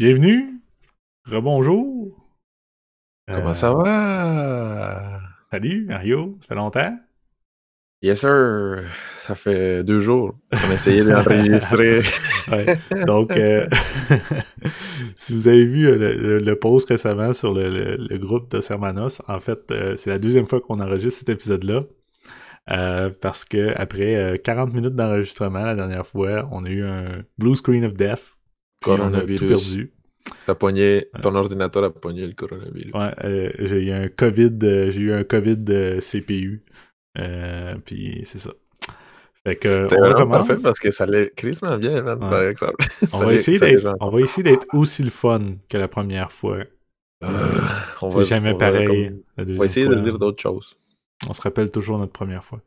Bienvenue. Rebonjour. Comment Euh, ça va? Salut, Mario. Ça fait longtemps? Yes, sir. Ça fait deux jours qu'on a essayé d'enregistrer. Ouais. Donc, euh, si vous avez vu euh, le, le- le post récemment sur le, le- groupe de Sermanos, en fait, euh, c'est la deuxième fois qu'on enregistre cet épisode-là. Euh, parce que après euh, 40 minutes d'enregistrement la dernière fois, on a eu un blue screen of death. Puis on a tout Coronavirus. perdu. T'as pogné, ton ordinateur a pogné le coronavirus. Ouais, euh, j'ai eu un COVID, euh, j'ai eu un COVID de CPU. Euh, puis c'est ça. Fait que C'était on recommence. parfait parce que ça allait crissement bien, man, Ouais. par exemple. On va, essayer d'être, genre- on va essayer d'être aussi le fun que la première fois. on jamais on va pareil. comme- la On va essayer fois. de dire d'autres choses. On se rappelle toujours notre première fois.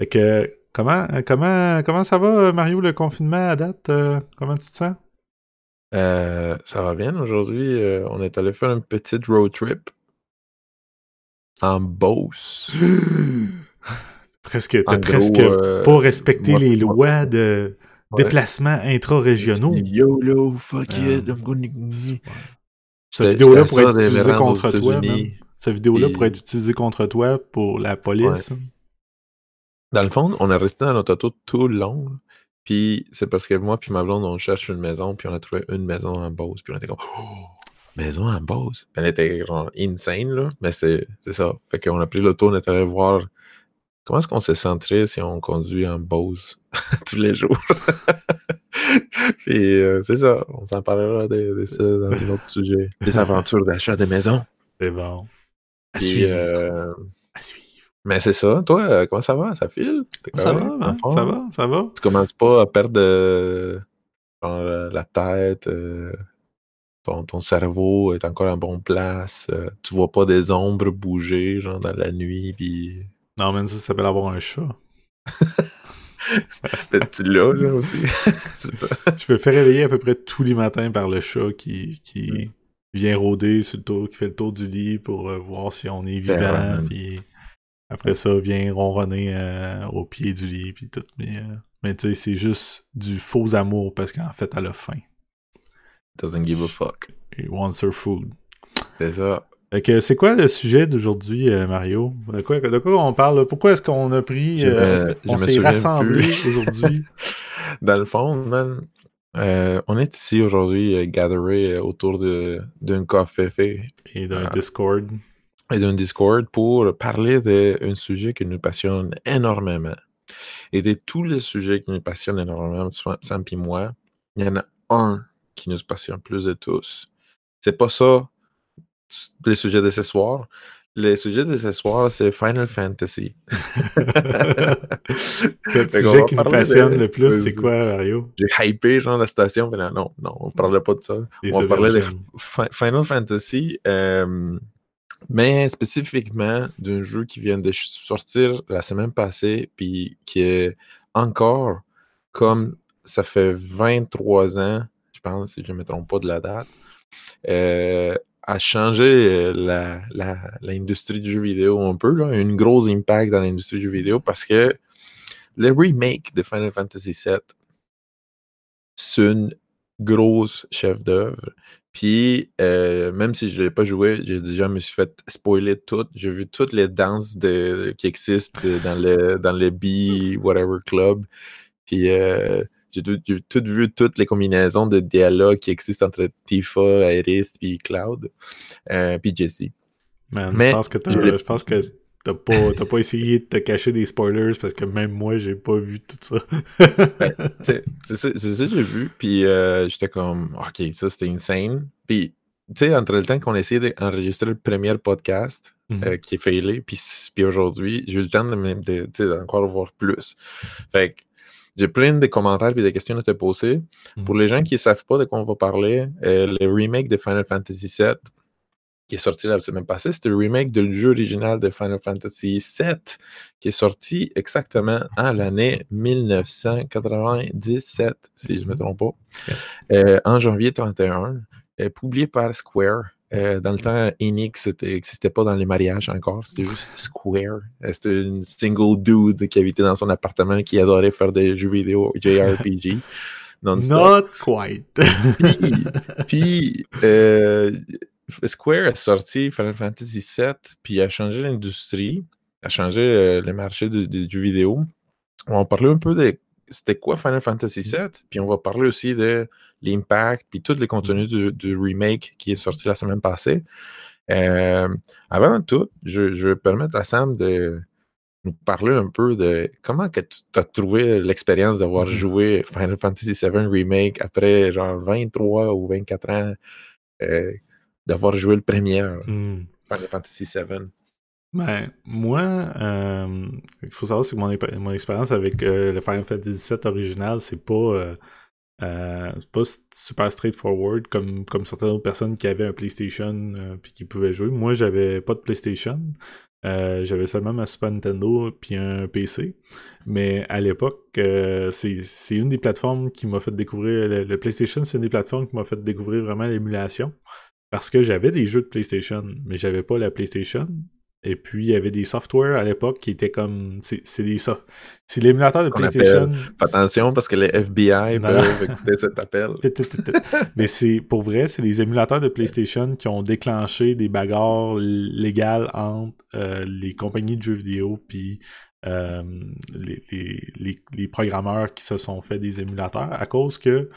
Fait que comment comment comment ça va Mario le confinement à date? Euh, Comment tu te sens? Euh, ça va bien aujourd'hui. euh, on est allé faire une petite road trip en Beauce. Presque t'as presque euh, pas respecté les lois de Ouais. déplacements intra-régionaux. YOLO, fuck it, I'm gonna... Cette vidéo-là pourrait être utilisée contre toi. États-Unis. Cette vidéo-là pourrait être utilisée contre toi pour la police. hein. Dans le fond, on est resté dans notre auto tout le long. Puis c'est parce que moi puis ma blonde, on cherche une maison, puis on a trouvé une maison en Beauce. Puis on était comme, oh, maison en Beauce? Puis Elle était genre insane, là. Mais c'est c'est ça. Fait qu'on a pris l'auto, on est allé voir comment est-ce qu'on se sentirait si on conduit en Beauce tous les jours? puis euh, c'est ça. On s'en parlera de, de ça dans un autre sujet. Les aventures d'achat de maison. C'est bon. À Puis, suivre. euh, À suivre. Mais c'est ça. Toi, euh, comment ça va? Ça file? Ça va, hein? ça va, ça va. tu commences pas à perdre euh, genre, euh, la tête, euh, ton, ton cerveau est encore en bonne place, euh, tu vois pas des ombres bouger genre dans la nuit, puis Non, mais ça, ça s'appelle avoir un chat. peut-être tu l'as là aussi. Ça. Je me fais réveiller à peu près tous les matins par le chat qui, qui vient rôder sur le tour, qui fait le tour du lit pour voir si on est Ben vivant. puis après ça, vient ronronner euh, au pied du lit, puis tout. Mais, euh, mais tu sais, c'est juste du faux amour parce qu'en fait, elle a faim. Doesn't give a fuck. It wants her food. C'est ça. Fait que c'est quoi le sujet d'aujourd'hui, euh, Mario? De quoi, de quoi on parle? Pourquoi est-ce qu'on a pris... Euh, me s'est rassemblés aujourd'hui? Dans le fond, man, euh, on est ici aujourd'hui euh, gatheré euh, autour de- d'un café fait Et d'un. Discord. Et d'un Discord pour parler d'un sujet qui nous passionne énormément. Et de tous les sujets qui nous passionnent énormément, Sam et moi, il y en a un qui nous passionne plus de tous. C'est pas ça, les sujets de ce soir. Les sujets de ce soir, c'est Final Fantasy. Le sujet qui nous passionne de- le plus, c'est quoi, Mario? J'ai hypé genre la station, mais non, non, on parlait pas de ça. Les on parlait de Final Fantasy, euh, mais spécifiquement d'un jeu qui vient de sortir la semaine passée, puis qui est encore comme ça fait 23 ans, je pense, si je ne me trompe pas de la date, euh, a changé l'industrie du jeu vidéo un peu, là, un gros impact dans l'industrie du jeu vidéo parce que le remake de Final Fantasy VII, c'est une grosse chef d'œuvre. Puis, euh, même si je ne l'ai pas joué, j'ai déjà me suis fait spoiler tout. J'ai vu toutes les danses de, qui existent de- dans le, dans le B, whatever club. Puis, euh, j'ai tout, vu toutes les combinaisons de dialogues qui existent entre Tifa, Aerith, puis Cloud, euh, puis Jessie. Man, Mais pense que je pense que t'as pas, t'as pas essayé de te cacher des spoilers parce que même moi, j'ai pas vu tout ça. C'est c'est ça, que j'ai vu. Puis euh, j'étais comme, OK, ça c'était insane. Puis, tu sais, entre le temps qu'on a essayé d'enregistrer le premier podcast Mhm. euh, qui est failé, puis, puis aujourd'hui, j'ai eu le temps de, me- de, sais, d'encore voir plus. Fait que j'ai plein de commentaires et de questions à te poser. Mhm. Pour les gens qui ne savent pas de quoi on va parler, euh, le remake de Final Fantasy VII qui est sorti la semaine passée, c'était le remake du jeu original de Final Fantasy VII qui est sorti exactement en l'année 1997, si je ne me trompe pas, euh, en janvier 31, euh, publié par Square. Euh, dans le temps, Enix n'existait pas dans les mariages encore, c'était juste Square. C'était une single dude qui habitait dans son appartement qui adorait faire des jeux vidéo JRPG. non-stop. Not quite. Puis, puis, euh, Square a sorti Final Fantasy VII, puis a changé l'industrie, a changé euh, le marché du, du vidéo. On va parler un peu de c'était quoi Final Fantasy VII, puis on va parler aussi de l'impact, puis tous les contenus du, du remake qui est sorti la semaine passée. Euh, avant tout, je, je vais permettre à Sam de nous parler un peu de comment que tu as trouvé l'expérience d'avoir joué Final Fantasy VII Remake après genre 23 ou 24 ans euh, d'avoir joué le premier Hmm. Final Fantasy VII. Ben, moi, euh, il faut savoir c'est que mon, expérience avec euh, le Final Fantasy VII original, c'est pas, euh, euh, pas super straightforward comme, comme certaines autres personnes qui avaient un PlayStation puis qui pouvaient jouer. Moi, j'avais pas de PlayStation. J'avais seulement ma Super Nintendo puis un PC. Mais à l'époque, c'est c'est une des plateformes qui m'a fait découvrir. Le, le PlayStation, c'est une des plateformes qui m'a fait découvrir vraiment l'émulation. Parce que j'avais des jeux de PlayStation, mais j'avais pas la PlayStation. Et puis, il y avait des softwares à l'époque qui étaient comme. C'est des so- C'est l'émulateur de PlayStation. Fais attention parce que les FBI Non. peuvent écouter cet appel. Mais c'est pour vrai, c'est les émulateurs de PlayStation qui ont déclenché des bagarres légales entre euh, les compagnies de jeux vidéo puis euh, les, les, les, les programmeurs qui se sont fait des émulateurs à cause que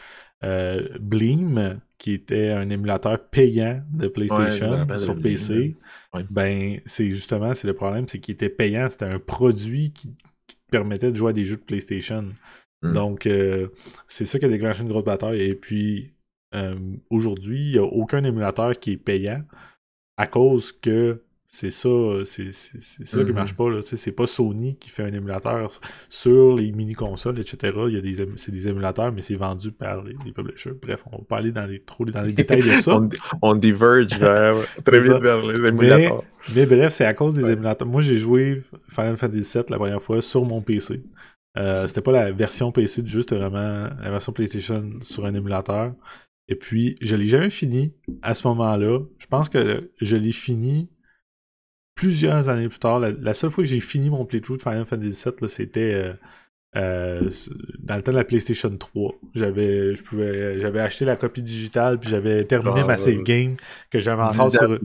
euh, Bleem, qui était un émulateur payant de PlayStation sur PC, ouais. ben c'est justement c'est le problème, c'est qu'il était payant, c'était un produit qui, qui te permettait de jouer à des jeux de PlayStation. Mm. Donc, euh, c'est ça qui a déclenché une grosse bataille. Et puis, euh, aujourd'hui, il n'y a aucun émulateur qui est payant à cause que c'est ça, c'est c'est- ça qui Mhm. marche pas. C'est pas Sony qui fait un émulateur sur les mini-consoles, etc. Il y a des, c'est des émulateurs, mais c'est vendu par les, les publishers. Bref, on va pas aller dans les, trop dans les détails de ça. on, on diverge vers, très vite ça. vers les émulateurs. Mais bref, c'est à cause des Ouais. émulateurs. Moi, j'ai joué Final Fantasy VII la première fois sur mon PC. Euh, c'était pas la version PC du jeu, c'était vraiment la version PlayStation sur un émulateur. Et puis, je l'ai jamais fini à ce moment-là. Je pense que je l'ai fini plusieurs années plus tard. La, la seule fois que j'ai fini mon playthrough de Final Fantasy VII, là, c'était euh, euh, dans le temps de la PlayStation 3. J'avais, je pouvais, j'avais acheté la copie digitale, puis j'avais terminé Genre, ma save game que j'avais encore sur,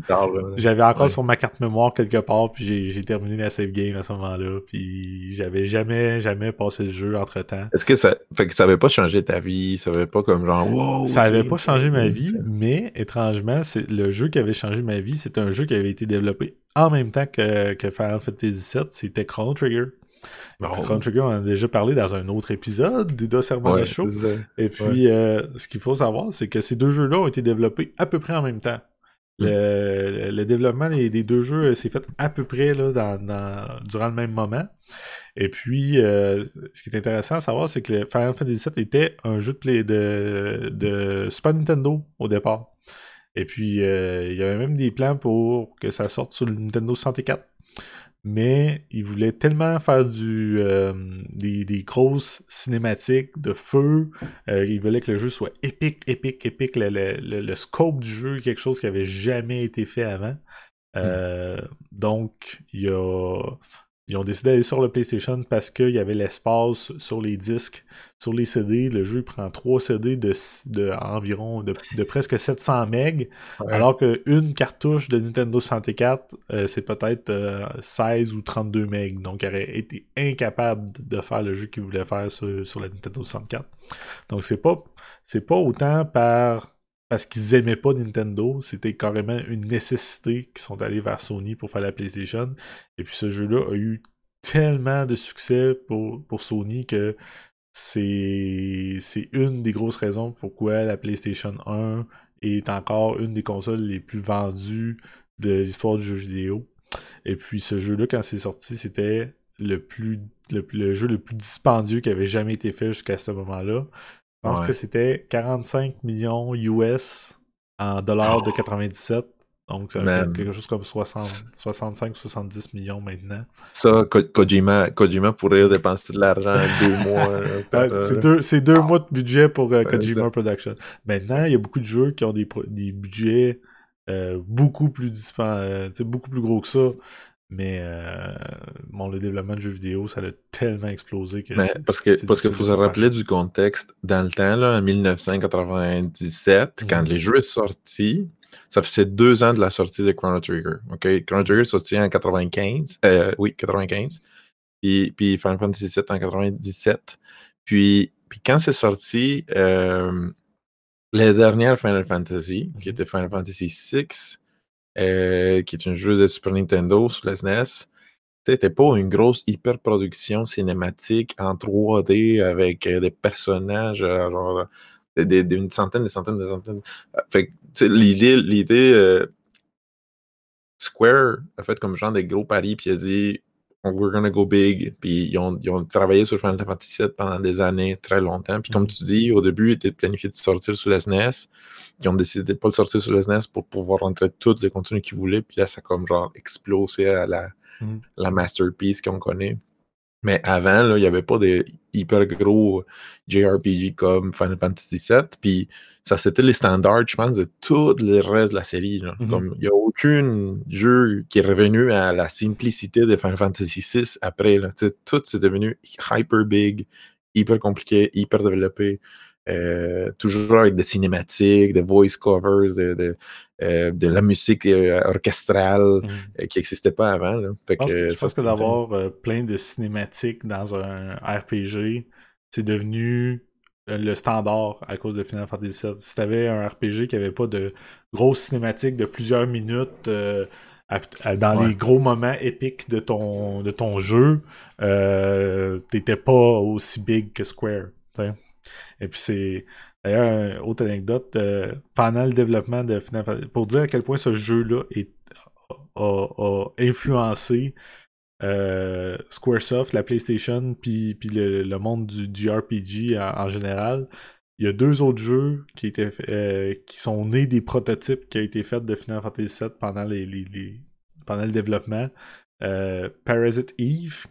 j'avais encore Ouais. sur ma carte mémoire quelque part, puis j'ai, j'ai terminé la save game à ce moment-là, puis j'avais jamais, jamais passé le jeu entre-temps. Est-ce que ça. Fait que ça avait pas changé ta vie, ça avait pas comme genre. Wow, Ça avait pas changé ma vie, mais étrangement, c'est le jeu qui avait changé ma vie, c'était un jeu qui avait été développé en même temps que, que Final Fantasy VII, c'était Chrono Trigger. Bon. Chrono Trigger, on en a déjà parlé dans un autre épisode du Dos Ouais, Show. Et puis, euh, ce qu'il faut savoir, c'est que ces deux jeux-là ont été développés à peu près en même temps. Le, le développement des, des deux jeux s'est fait à peu près là, dans, dans- durant le même moment. Et puis, euh, ce qui est intéressant à savoir, c'est que le Final Fantasy VII était un jeu de, play de, de Super Nintendo au départ. Et puis, euh, il y avait même des plans pour que ça sorte sur le Nintendo 64 mais il voulait tellement faire du euh, des, des grosses cinématiques de feu. euh, il voulait que le jeu soit épique, épique, épique. Le, le- le- le scope du jeu, quelque chose qui avait jamais été fait avant. Euh, Donc, il y a, ils ont décidé d'aller sur le PlayStation parce qu'il y avait l'espace sur les disques, sur les CD. Le jeu prend 3 CD de, de environ de, de presque 700 MB. Ouais. Alors qu'une cartouche de Nintendo 64, euh, c'est peut-être euh, 16 ou 32 MB. Donc, il aurait été incapable de faire le jeu qu'il voulait faire sur, sur la Nintendo 64. Donc, c'est pas, c'est pas autant par parce qu'ils aimaient pas Nintendo, c'était carrément une nécessité qu'ils sont allés vers Sony pour faire la PlayStation. Et puis ce jeu-là a eu tellement de succès pour, pour Sony que c'est une des grosses raisons pourquoi la PlayStation 1 est encore une des consoles les plus vendues de l'histoire du jeu vidéo. Et puis ce jeu-là, quand c'est sorti, c'était le, plus- le jeu le plus dispendieux qui avait jamais été fait jusqu'à ce moment-là. Je pense Ouais. que c'était 45 millions US en dollars de 97. Donc, c'est Man. quelque chose comme 60, 65-70 millions maintenant. Ça, Ko- Kojima, Kojima pourrait dépenser de l'argent en deux mois. Ouais, c'est deux, c'est deux mois de budget pour euh, Kojima ça. Production. Maintenant, il y a beaucoup de jeux qui ont des, budgets euh, beaucoup plus euh, beaucoup plus gros que ça. Mais bon, le développement de jeux vidéo, ça a tellement explosé que. parce que parce qu'il faut se rappeler du contexte. Dans le temps, là, en 1997, quand mhm. les jeux sont sortis, ça faisait deux ans de la sortie de Chrono Trigger. Chrono Trigger est sorti en 95. oui, 95. Puis, puis Final Fantasy VII en 97. Puis, puis quand c'est sorti, euh, les dernières Final Fantasy, qui mhm. était Final Fantasy VI, euh, qui est un jeu de Super Nintendo sur la SNES, c'était pas une grosse hyper production cinématique en 3D avec euh, des personnages, genre d'une centaine, des centaines, des centaines. Fait l'idée, l'idée Square a fait comme genre des gros paris, puis a dit we're gonna go big. Puis ils ont, ils ont, travaillé sur Final Fantasy VII pendant des années, très longtemps. Puis comme mm-hmm. tu dis, au début, ils étaient planifiés de sortir sur la SNES. Ils ont décidé de ne pas le sortir sur la SNES pour pouvoir rentrer tous les contenus qu'ils voulaient. Puis là, ça a comme genre explosé à la, mm-hmm. la masterpiece qu'on connaît. Mais avant, là, il n'y avait pas de hyper gros JRPG comme Final Fantasy VII. Puis ça, c'était les standards, je pense, de tout le reste de la série. Comme il n'y a aucun jeu qui est revenu à la simplicité de Final Fantasy VI après. Là. Tout c'est devenu hyper big, hyper compliqué, hyper développé. Euh, toujours avec des cinématiques, des voice covers, de, euh, de la musique euh, orchestrale mm. qui n'existait pas avant. je pense que, d'avoir plein de cinématiques dans un RPG, c'est devenu le standard à cause de Final Fantasy VII. Si tu avais un RPG qui n'avait pas de grosses cinématiques de plusieurs minutes dans les gros moments épiques de ton, de ton jeu, euh, t'étais pas aussi big que Square. Et puis c'est d'ailleurs une autre anecdote euh, pendant le développement de Final Fantasy pour dire à quel point ce jeu-là a, influencé euh, Squaresoft, la PlayStation, puis, le, monde du JRPG en, général. Il y a deux autres jeux qui étaient euh, qui sont nés des prototypes qui ont été faits de Final Fantasy VII pendant le développement. Parasite Eve,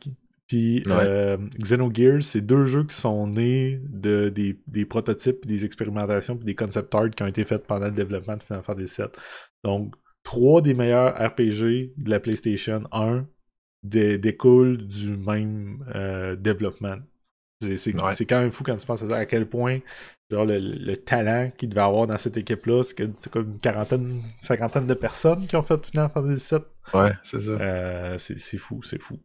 puis euh, Xenogears, c'est deux jeux qui sont nés de des, prototypes, des expérimentations, puis des concept art qui ont été faits pendant le développement de Final Fantasy VII. Donc, trois des meilleurs RPG de la PlayStation 1 découlent du même euh, développement. C'est quand même fou quand tu penses à ça, à quel point genre le, talent qu'il devait avoir dans cette équipe-là, c'est comme une quarantaine, cinquantaine de personnes qui ont fait Final Fantasy VII. Ouais, c'est ça. Euh, c'est fou, c'est fou.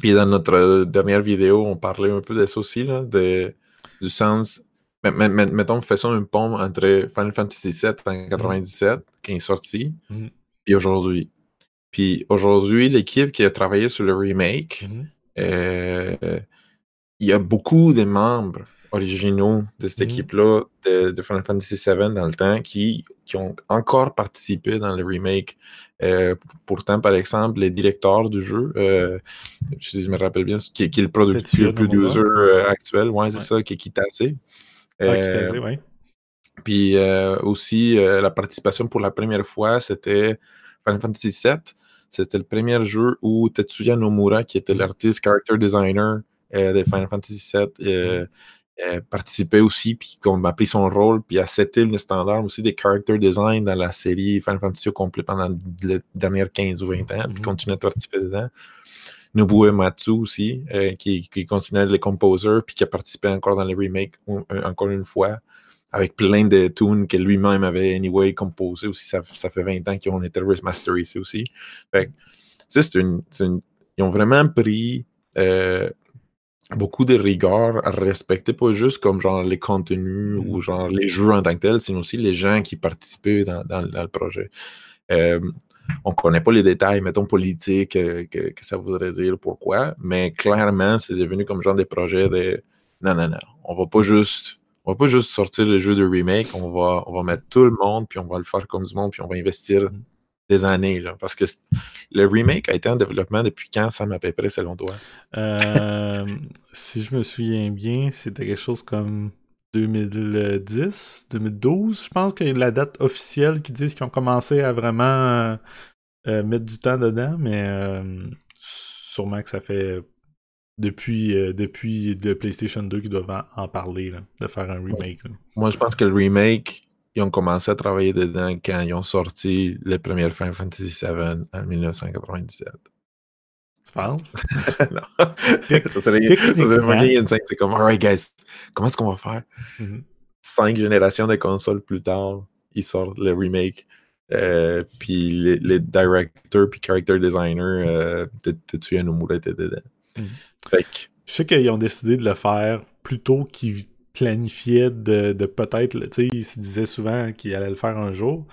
Puis dans notre dernière vidéo, on parlait un peu de ça aussi, là, de, du sens. Mettons, faisons un pont entre Final Fantasy VII en 97, mm. qui est sorti, mm. puis aujourd'hui. Puis aujourd'hui, l'équipe qui a travaillé sur le remake, mm-hmm. euh, il y a beaucoup de membres originaux de cette mm-hmm. équipe-là de, Final Fantasy VII dans le temps qui, qui ont encore participé dans le remake. Euh, pourtant, par exemple, les directeurs du jeu, euh, je, me rappelle bien, qui, qui est le producteur producer euh, actuel, ouais, c'est ça, qui est Kitase. Euh, oui. Puis aussi, la participation pour la première fois, c'était Final Fantasy VII. C'était le premier jeu où Tetsuya Nomura, qui était mm. l'artiste character designer de Final Fantasy VII, euh, participait aussi, puis qu'on m'a pris son rôle, puis a seté le standard aussi des character design dans la série Final Fantasy au complet pendant les dernières 15 ou 20 ans, puis mm-hmm. continuait à participer dedans. Nobuo Matsu aussi, euh, qui, qui continuait les composers, puis qui a participé encore dans les remakes encore une fois, avec plein de tunes que lui-même avait anyway composé aussi. Ça, ça fait 20 ans qu'ils ont été remasterisés aussi. Fait c'est une, une, Ils ont vraiment pris euh, beaucoup de rigueur à respecter, pas juste comme genre les contenus ou mm. genre les jeux en tant que tels, mais aussi les gens qui participaient dans, dans, le projet. Euh, on connaît pas les détails, mettons, politiques, euh, que, que, ça voudrait dire, pourquoi, mais clairement, c'est devenu comme genre des projets de non, non, non, on va pas juste. On va pas juste sortir le jeu de remake, on va, on va mettre tout le monde, puis on va le faire comme du monde, puis on va investir mm des années, là, parce que le remake a été en développement depuis quand, ça à peu près, selon toi? Euh, si je me souviens bien, c'était quelque chose comme 2010, 2012, je pense a la date officielle qui dit qu'ils ont commencé à vraiment euh, euh, mettre du temps dedans, mais sûrement que ça fait depuis, depuis de PlayStation 2 qu'ils doivent en, parler, de faire un remake. Moi, je pense que le remake ils ont commencé à travailler dedans quand ils ont sorti les premières Final Fantasy VII en 1997. Tu penses? non. ça serait, ça serait. C'est comme, alright, guys, comment est-ce qu'on va faire? Mm-hmm. Cinq générations de consoles plus tard, ils sortent le remake. Euh, puis les, les, directors puis character designers, euh, Tetsuya Nomura était dedans. Mm-hmm. Fait que, Je sais qu'ils ont décidé de le faire plus tôt qu'ils planifiait de, de peut-être, tu sais, ils se disaient souvent qu'ils allaient le faire un jour,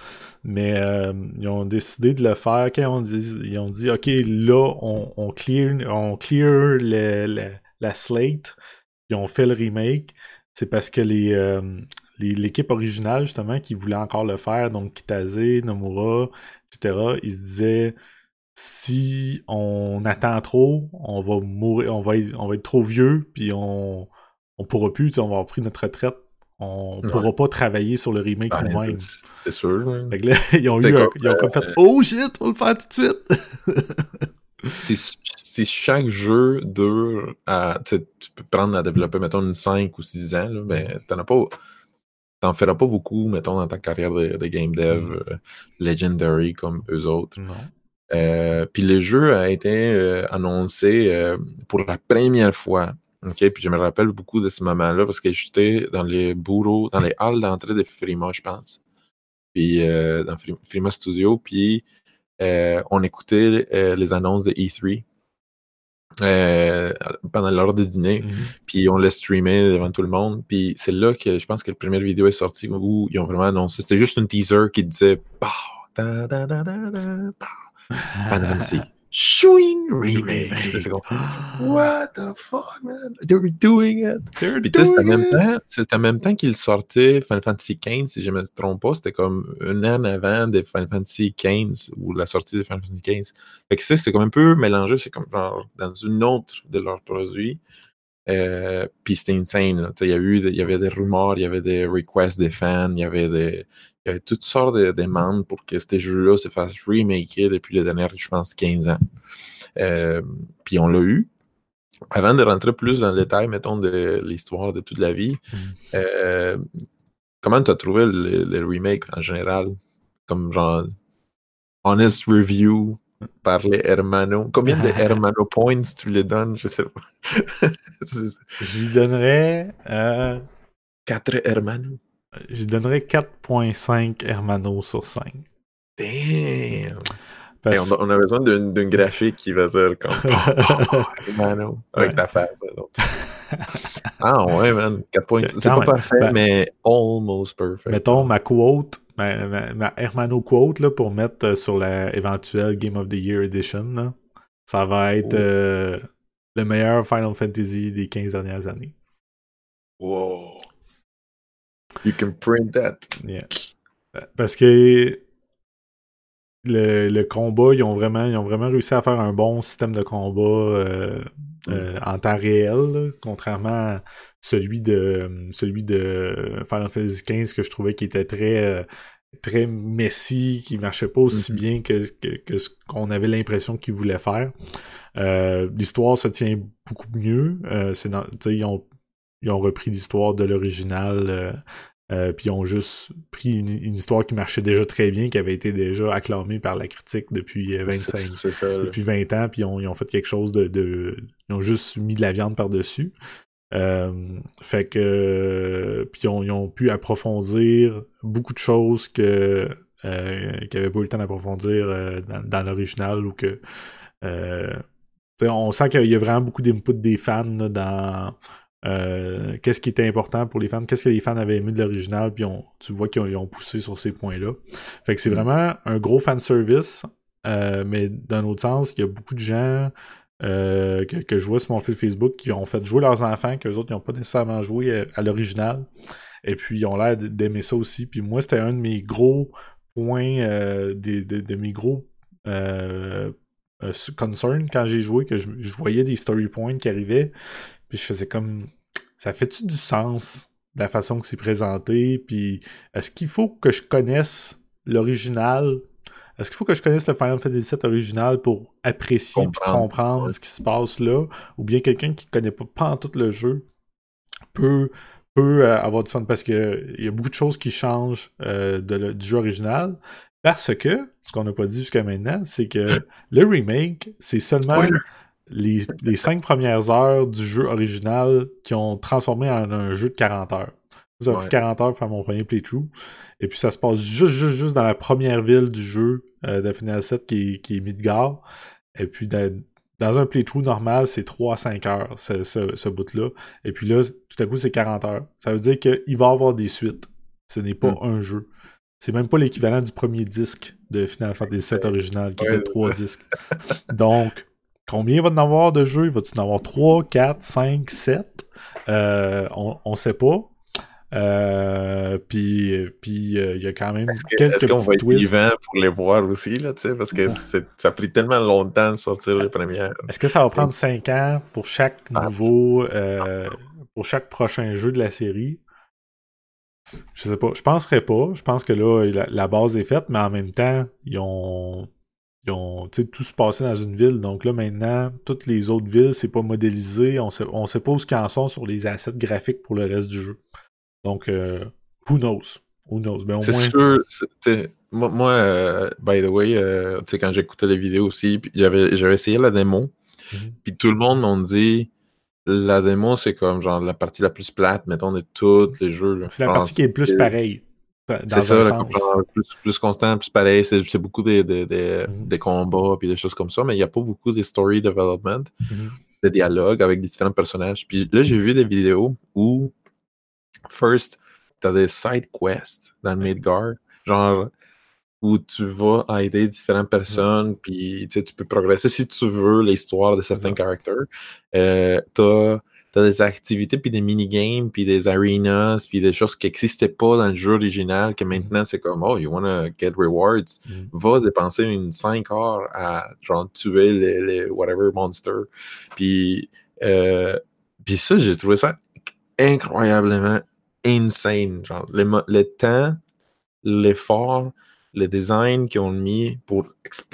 mais euh, ils ont décidé de le faire quand ils ont dit, OK, là, on, on clear, on clear le, la slate, puis on fait le remake, c'est parce que les, euh, l'équipe originale, justement, qui voulait encore le faire, donc Kitase, Nomura, etc., ils se disaient si on attend trop, on va mourir, on va on va être trop vieux, puis on on pourra plus, on va avoir pris notre retraite. On pourra pas travailler sur le remake ben, nous-mêmes. C'est sûr. Là, ils ont, eu ils ont comme fait euh, Oh shit, on va le faire tout de suite. si chaque jeu dure à. Tu peux prendre à développer, mettons, une 5 ou 6 ans, là, mais ben, t'en as pas. T'en feras pas beaucoup, mettons, dans ta carrière de, game dev mm. euh, legendary comme eux autres. Euh, puis le jeu a été annoncé pour la première fois OK, puis je me rappelle beaucoup de ce moment-là parce que j'étais dans les bureaux, dans les halles d'entrée de Frima, je pense. Puis euh, dans Frima Studio, puis euh, on écoutait euh, les annonces de E3 pendant l'heure de dîner, mm-hmm. puis on les streamait devant tout le monde. Puis c'est là que je pense que la première vidéo est sortie où ils ont vraiment annoncé. C'était juste un teaser qui disait Bah, da, da, da, da, da, Shooing remake. What the fuck, man? They're doing it. They're Puis c'était en même temps, en même temps qu'il sortait Final Fantasy XV, si je ne me trompe pas. C'était comme un an avant de Final Fantasy XV ou la sortie de Final Fantasy XV. Fait que ça, c'est comme un peu mélangé. C'est comme genre dans une autre de leurs produits. Euh, puis c'était insane. Il y, a eu, il y avait des rumeurs, il y avait des requests des fans, il y avait des, il y avait toutes sortes de demandes pour que ces jeux-là se fassent remaker depuis les dernières, je pense, 15 ans. Euh, puis on l'a eu. Avant de rentrer plus dans le détail, mettons, de l'histoire de toute la vie, mm. euh, comment tu as trouvé le, remake en général? Comme genre, honest review par les Hermano. Combien de Hermano points tu les donnes? Je sais pas. Je lui donnerais. Euh... 4 Hermano. Je donnerais 4.5 Hermano sur 5. Damn! on, a, besoin d'une graphique qui va dire comme Hermano avec ta face. ah ouais, man. 4 points. C'est pas parfait, ben, mais almost perfect. Mettons ma quote, ma, Hermano quote là, pour mettre euh, sur la éventuelle Game of the Year Edition. ça va être euh, le meilleur Final Fantasy des 15 dernières années. Wow. You can print that. Yeah. Parce que le, le, combat, ils ont, vraiment, ils ont vraiment réussi à faire un bon système de combat euh, mm. euh, en temps réel, contrairement à celui de celui de Final Fantasy XV que je trouvais qui était très euh, très messy, qui marchait pas aussi mm-hmm. bien que, que, ce qu'on avait l'impression qu'ils voulaient faire. l'histoire se tient beaucoup mieux. c'est ils ont ils ont repris l'histoire de l'original euh, puis ils ont juste pris une, histoire qui marchait déjà très bien, qui avait été déjà acclamée par la critique depuis 25 euh, depuis 20 ans, puis ils ont, fait quelque chose de, Ils ont juste mis de la viande par-dessus. Euh, fait que. Puis ils ont, pu approfondir beaucoup de choses que. Euh, qu'ils n'avaient pas eu le temps d'approfondir dans, dans l'original ou que. on sent qu'il y a vraiment beaucoup d'input des fans dans euh, qu'est-ce qui était important pour les fans, qu'est-ce que les fans avaient aimé de l'original, puis tu vois qu'ils ont, poussé sur ces points-là. Fait que c'est mm. vraiment un gros fan service, euh, mais d'un autre sens, il y a beaucoup de gens euh, que, je vois sur mon fil Facebook qui ont fait jouer leurs enfants, qu'eux autres n'ont pas nécessairement joué à, l'original, et puis ils ont l'air d'aimer ça aussi. Puis moi, c'était un de mes gros points, de, mes gros concerns quand j'ai joué, que je, je voyais des story points qui arrivaient, puis je faisais comme. Ça fait-tu du sens de la façon que c'est présenté? Puis est-ce qu'il faut que je connaisse l'original? Est-ce qu'il faut que je connaisse le Final Fantasy VII original pour apprécier et comprendre ce qui se passe là? Ou bien quelqu'un qui connaît pas, pas en tout le jeu peut, peut euh, avoir du fun? Parce qu'il y a beaucoup de choses qui changent euh, de, du jeu original. Parce que, ce qu'on n'a pas dit jusqu'à maintenant, c'est que le remake, c'est seulement les, les cinq premières heures du jeu original qui ont transformé en un jeu de 40 heures. Ça a pris Ouais. 40 heures pour faire mon premier playthrough. Et puis ça se passe juste, juste, juste dans la première ville du jeu euh, de Final 7 qui, est- qui est Midgard. Et puis dans, dans un playthrough normal, c'est 3 à 5 heures, ce, ce, ce bout-là. Et puis là, tout à coup, c'est 40 heures. Ça veut dire qu'il va y avoir des suites. Ce n'est pas Hmm. un jeu. C'est même pas l'équivalent du premier disque de Final Fantasy VII original, qui Ouais, était 3 disques. Donc, combien va y en avoir de jeux? Va-tu en avoir 3, 4, 5, 7? Euh, on, on sait pas. Euh, puis, puis euh, il y a quand même que- quelques qu'on va petits être twists. vivant pour les voir aussi, là, parce que ça a pris tellement longtemps de sortir les premières. Est-ce que ça va prendre 5 ans pour chaque Ah. nouveau, euh, pour chaque prochain jeu de la série? Je sais pas. Je penserais pas. Je pense que là, la, la base est faite, mais en même temps, ils ont, ils ont tout se passé dans une ville. Donc là, maintenant, toutes les autres villes, c'est pas modélisé. On sait, on sait pas où ce qu'ils en sont sur les assets graphiques pour le reste du jeu. Donc, euh, who knows? Who knows? C'est moins, sûr, moi, moi euh, by the way, euh, quand j'écoutais les vidéos aussi, j'avais essayé la démo, Mhm. puis tout le monde m'a dit la démo, c'est comme genre la partie la plus plate, mettons, de tous les jeux. c'est la partie qui est plus pareille. C'est ça, genre plus, plus constant, plus pareil. C'est beaucoup des, des, des, Mhm. des combats puis des choses comme ça, mais il n'y a pas beaucoup de story development, Mhm. de dialogue avec différents personnages. Puis là, j'ai vu des vidéos où, first, t'as des side quests dans le Midgard, genre où tu vas aider différentes personnes, puis tu tu peux progresser si tu veux l'histoire de certains caractères. Euh, t'as t'as des activités, puis des minigames, puis des arenas, puis des choses qui n'existaient pas dans le jeu original, que maintenant c'est comme, oh, you wanna get rewards, Mhm. va dépenser une 5 heures à genre tuer les, les whatever monsters. Puis, euh, puis ça, j'ai trouvé ça incroyablement insane. Genre, le, le temps, l'effort, le design qu'ils ont mis pour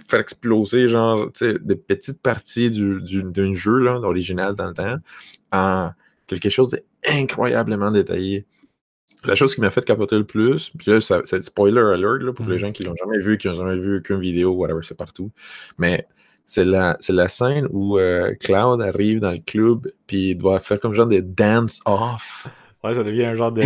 faire exploser genre, des petites parties du- du- d'un jeu là, original dans le temps en quelque chose d'incroyablement détaillé. La chose qui m'a fait capoter le plus, puis là, ça- c'est spoiler alert là, pour les Mhm. gens qui l'ont jamais vu, qui n'ont jamais vu qu'une vidéo, whatever, c'est partout. Mais c'est la, la scène où euh, Cloud arrive dans le club, puis il doit faire comme genre des dance-off. Ouais, ça devient un genre de.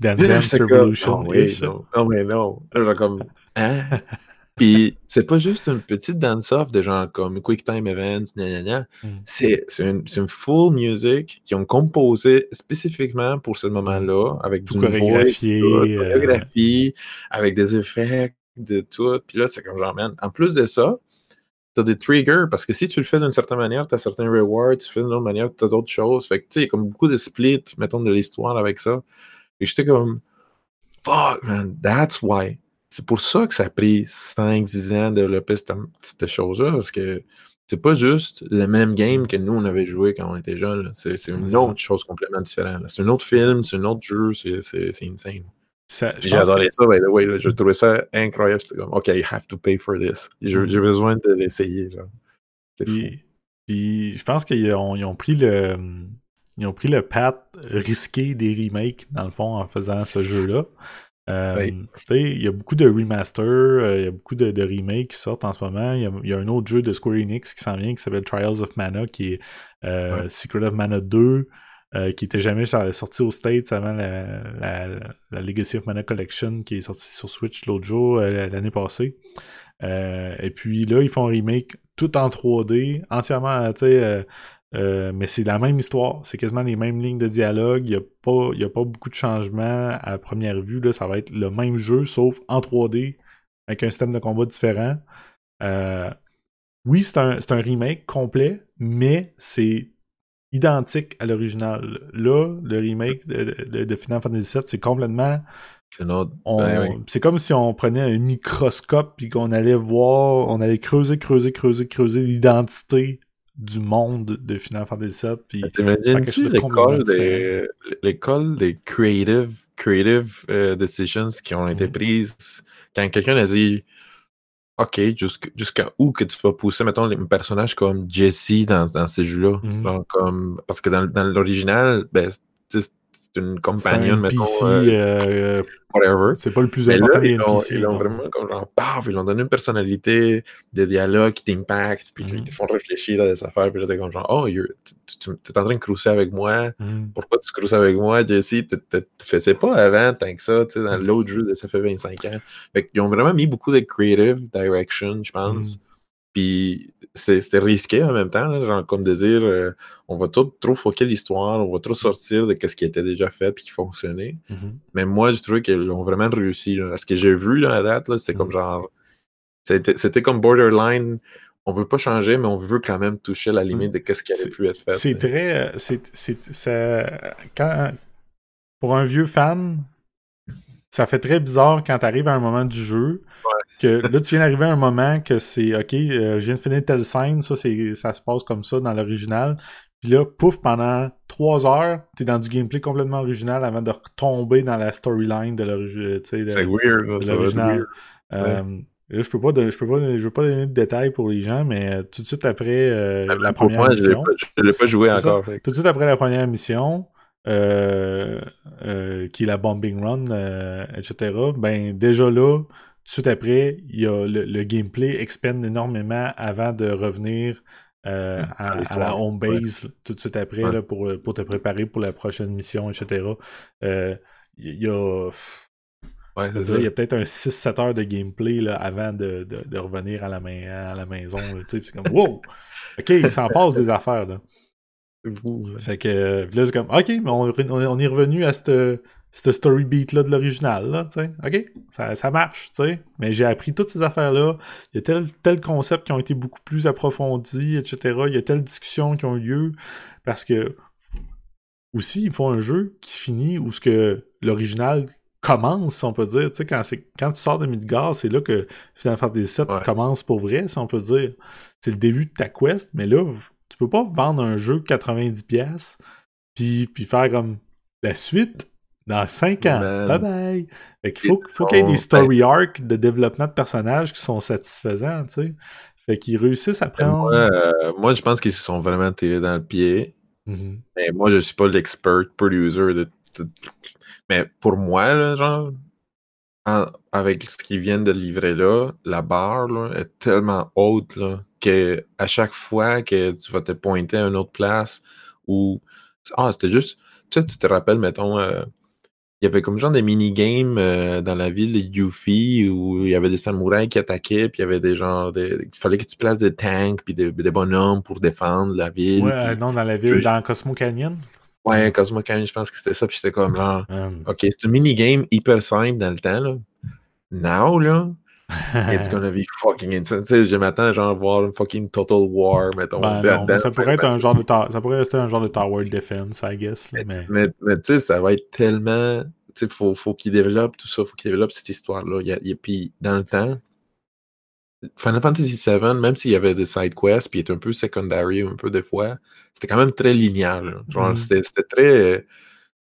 Dance Dance Revolution. Non, oui, non. Non, mais non. Genre comme, hein? Puis, c'est pas juste une petite dance-off de genre comme Quick Time Events, gna. Mm. C'est une, une full music qu'ils ont composé spécifiquement pour ce moment-là, avec Tout du chorégraphié, tout, euh. chorégraphie, avec des effets, de tout. Puis là, c'est comme genre, man, en plus de ça, t'as des triggers, parce que si tu le fais d'une certaine manière, t'as certains rewards, tu fais d'une autre manière, t'as d'autres choses. Fait que, tu sais, il y a comme beaucoup de splits, mettons, de l'histoire avec ça. Et j'étais comme, fuck, man, that's why. C'est pour ça que ça a pris 5-10 ans de développer cette, cette chose-là, parce que c'est pas juste le même game que nous, on avait joué quand on était jeunes. C'est une autre chose complètement différente. C'est un autre film, c'est un autre jeu, c'est c'est- c'est insane. J'ai adoré ça, by the way. là. Je trouvais ça incroyable. C'était comme, OK, you have to pay for this. J'ai Mhm. j'ai besoin de l'essayer. Puis, puis je pense qu'ils ont, ils ont pris le ils ont pris le path risqué des remakes dans le fond en faisant ce jeu-là. Euh, Oui. tu sais, Il y a beaucoup de remasters, euh, il y a beaucoup de, de remakes qui sortent en ce moment. Il y a, il y a un autre jeu de Square Enix qui s'en vient qui s'appelle Trials of Mana, qui est euh, Ouais. Secret of Mana 2, euh, qui était jamais so- sorti aux States avant la, la, la Legacy of Mana Collection qui est sortie sur Switch l'autre jour, l'année passée. Et puis là, ils font un remake tout en 3D, entièrement, tu sais, euh, mais c'est la même histoire. C'est quasiment les mêmes lignes de dialogue. Il n'y a, pas- y a pas beaucoup de changements à première vue. Là, ça va être le même jeu, sauf en 3D, avec un système de combat différent. Euh, oui, c'est un, un remake complet, mais c'est identique à l'original. Là, le remake de, de- de Final Fantasy VII, c'est complètement Ben. C'est comme si on prenait un microscope puis qu'on allait voir, on allait creuser, creuser, creuser, creuser l'identité du monde de Final Fantasy VII. Puis T'imagines-tu l'école des, l'école des creative, creative euh, decisions qui ont été Mhm. prises quand quelqu'un a dit OK, jusqu'- jusqu'à où que tu vas pousser, mettons, les personnages comme Jesse dans, dans ces jeux-là? Mhm. Comme, parce que dans, dans l'original, ben, une compagnon, mettons. NPC, euh, euh, whatever. c'est pas le plus Mais là, important ils l'ont, vraiment comme genre, paf, ils l'ont donné une personnalité, des dialogues qui t'impactent, puis qui Mhm. te font réfléchir à des affaires, puis là, t'es comme genre, oh, tu, es en train de cruiser avec moi, Mhm. pourquoi tu cruises avec moi, Jesse? Tu tu faisais pas avant tant que ça, tu sais, dans Mhm. l'autre jeu, de ça fait 25 ans. Fait qu'ils ont vraiment mis beaucoup de creative direction, je pense. Puis c'était risqué en même temps, là, genre comme de dire, euh, on va tout, trop foquer l'histoire, on va trop sortir de ce qui était déjà fait puis qui fonctionnait. Mhm. Mais moi, je trouvais qu'ils ont vraiment réussi. Là. Ce que j'ai vu là, à date, là, c'est comme Mhm. genre. C'était comme borderline. On veut pas changer, mais on veut quand même toucher la limite de ce qui C'est- pu être fait. C'est très. euh, C'est, c'est, ça- quand, pour un vieux fan, ça fait très bizarre quand t'arrives à un moment du jeu. Que là, tu viens d'arriver à un moment que c'est OK, euh, je viens de finir telle scène, ça, c'est, ça se passe comme ça dans l'original. Puis là, pouf, pendant trois heures, t'es dans du gameplay complètement original avant de retomber dans la storyline de l'original. C'est weird. de ça va être l'original. weird. Euh, là, je peux pas, je peux pas, je veux pas donner de détails pour les gens, mais euh, tout de suite après euh, la première moi, mission, je l'ai pas joué encore. fait tout de suite après la première mission, euh, euh, qui est la bombing run, euh, etc. Ben déjà là, tout de suite après, il y a le, le gameplay expand énormément avant de revenir euh, Dans à, la home base tout de suite après Ouais. là, pour, pour te préparer pour la prochaine mission, etc. Euh, Il y a Ouais, je c'est dirais, il y a peut-être un 6-7 heures de gameplay là, avant de, de, de revenir à la, main, à la maison. c'est comme wow! Ok, il s'en passe des affaires là. Fait que euh, là, c'est comme OK, mais on, on- on est revenu à cette, cette story beat là de l'original, là, tu sais. OK, ça, ça marche, tu sais. Mais j'ai appris toutes ces affaires-là. Il y a tel, tel concept qui ont été beaucoup plus approfondis, etc. Il y a telles discussions qui ont eu lieu. Parce que aussi, ils font un jeu qui finit où ce que l'original commence, si on peut dire. Tu sais, quand, quand tu sors de Midgard, c'est là que Final Fantasy VII Ouais. commence pour vrai, si on peut dire. C'est le début de ta quest, mais là, tu peux pas vendre un jeu 90$ pièces puis, puis faire comme la suite dans 5 ans. Man. Bye bye. Fait qu'il faut, faut qu'il y ait des sont- story arcs de développement de personnages qui sont satisfaisants, tu sais. Fait qu'ils réussissent à prendre. Moi, euh, moi, je pense qu'ils se sont vraiment tirés dans le pied. Mhm. Mais moi, je suis pas l'expert producer de, de- Mais pour moi, là, genre, en- avec ce qu'ils viennent de livrer là, la barre là, est tellement haute là, que à chaque fois que tu vas te pointer à une autre place ou. Ah, c'était juste. Tu sais, tu te rappelles, mettons. euh, il y avait comme genre des mini-games euh, dans la ville de Yuffie où il y avait des samouraïs qui attaquaient, puis il y avait des gens. Des... Il fallait que tu places des tanks, puis des, des bonhommes pour défendre la ville. Ouais, puis- euh, non, dans la ville, dans Cosmo Canyon? Ouais, Cosmo Canyon, je pense que c'était ça, puis c'était comme genre. Um, Ok, c'est un mini-game hyper simple dans le temps, là. Now, là, it's gonna be fucking insane. Tu sais, je m'attends genre à voir un fucking Total War, mettons. ben non, mais ça pourrait être un genre de ta- ça pourrait rester un genre de tower defense, I guess. là, Mais, mais... mais, mais tu sais, ça va être tellement. Tu sais, faut, faut qu'il développe tout ça, faut qu'il développe cette histoire-là. A- Puis dans le temps, Final Fantasy VII, même s'il y avait des side quests, puis il était un peu secondary, un peu des fois, c'était quand même très linéaire. Genre, c'était c'était très.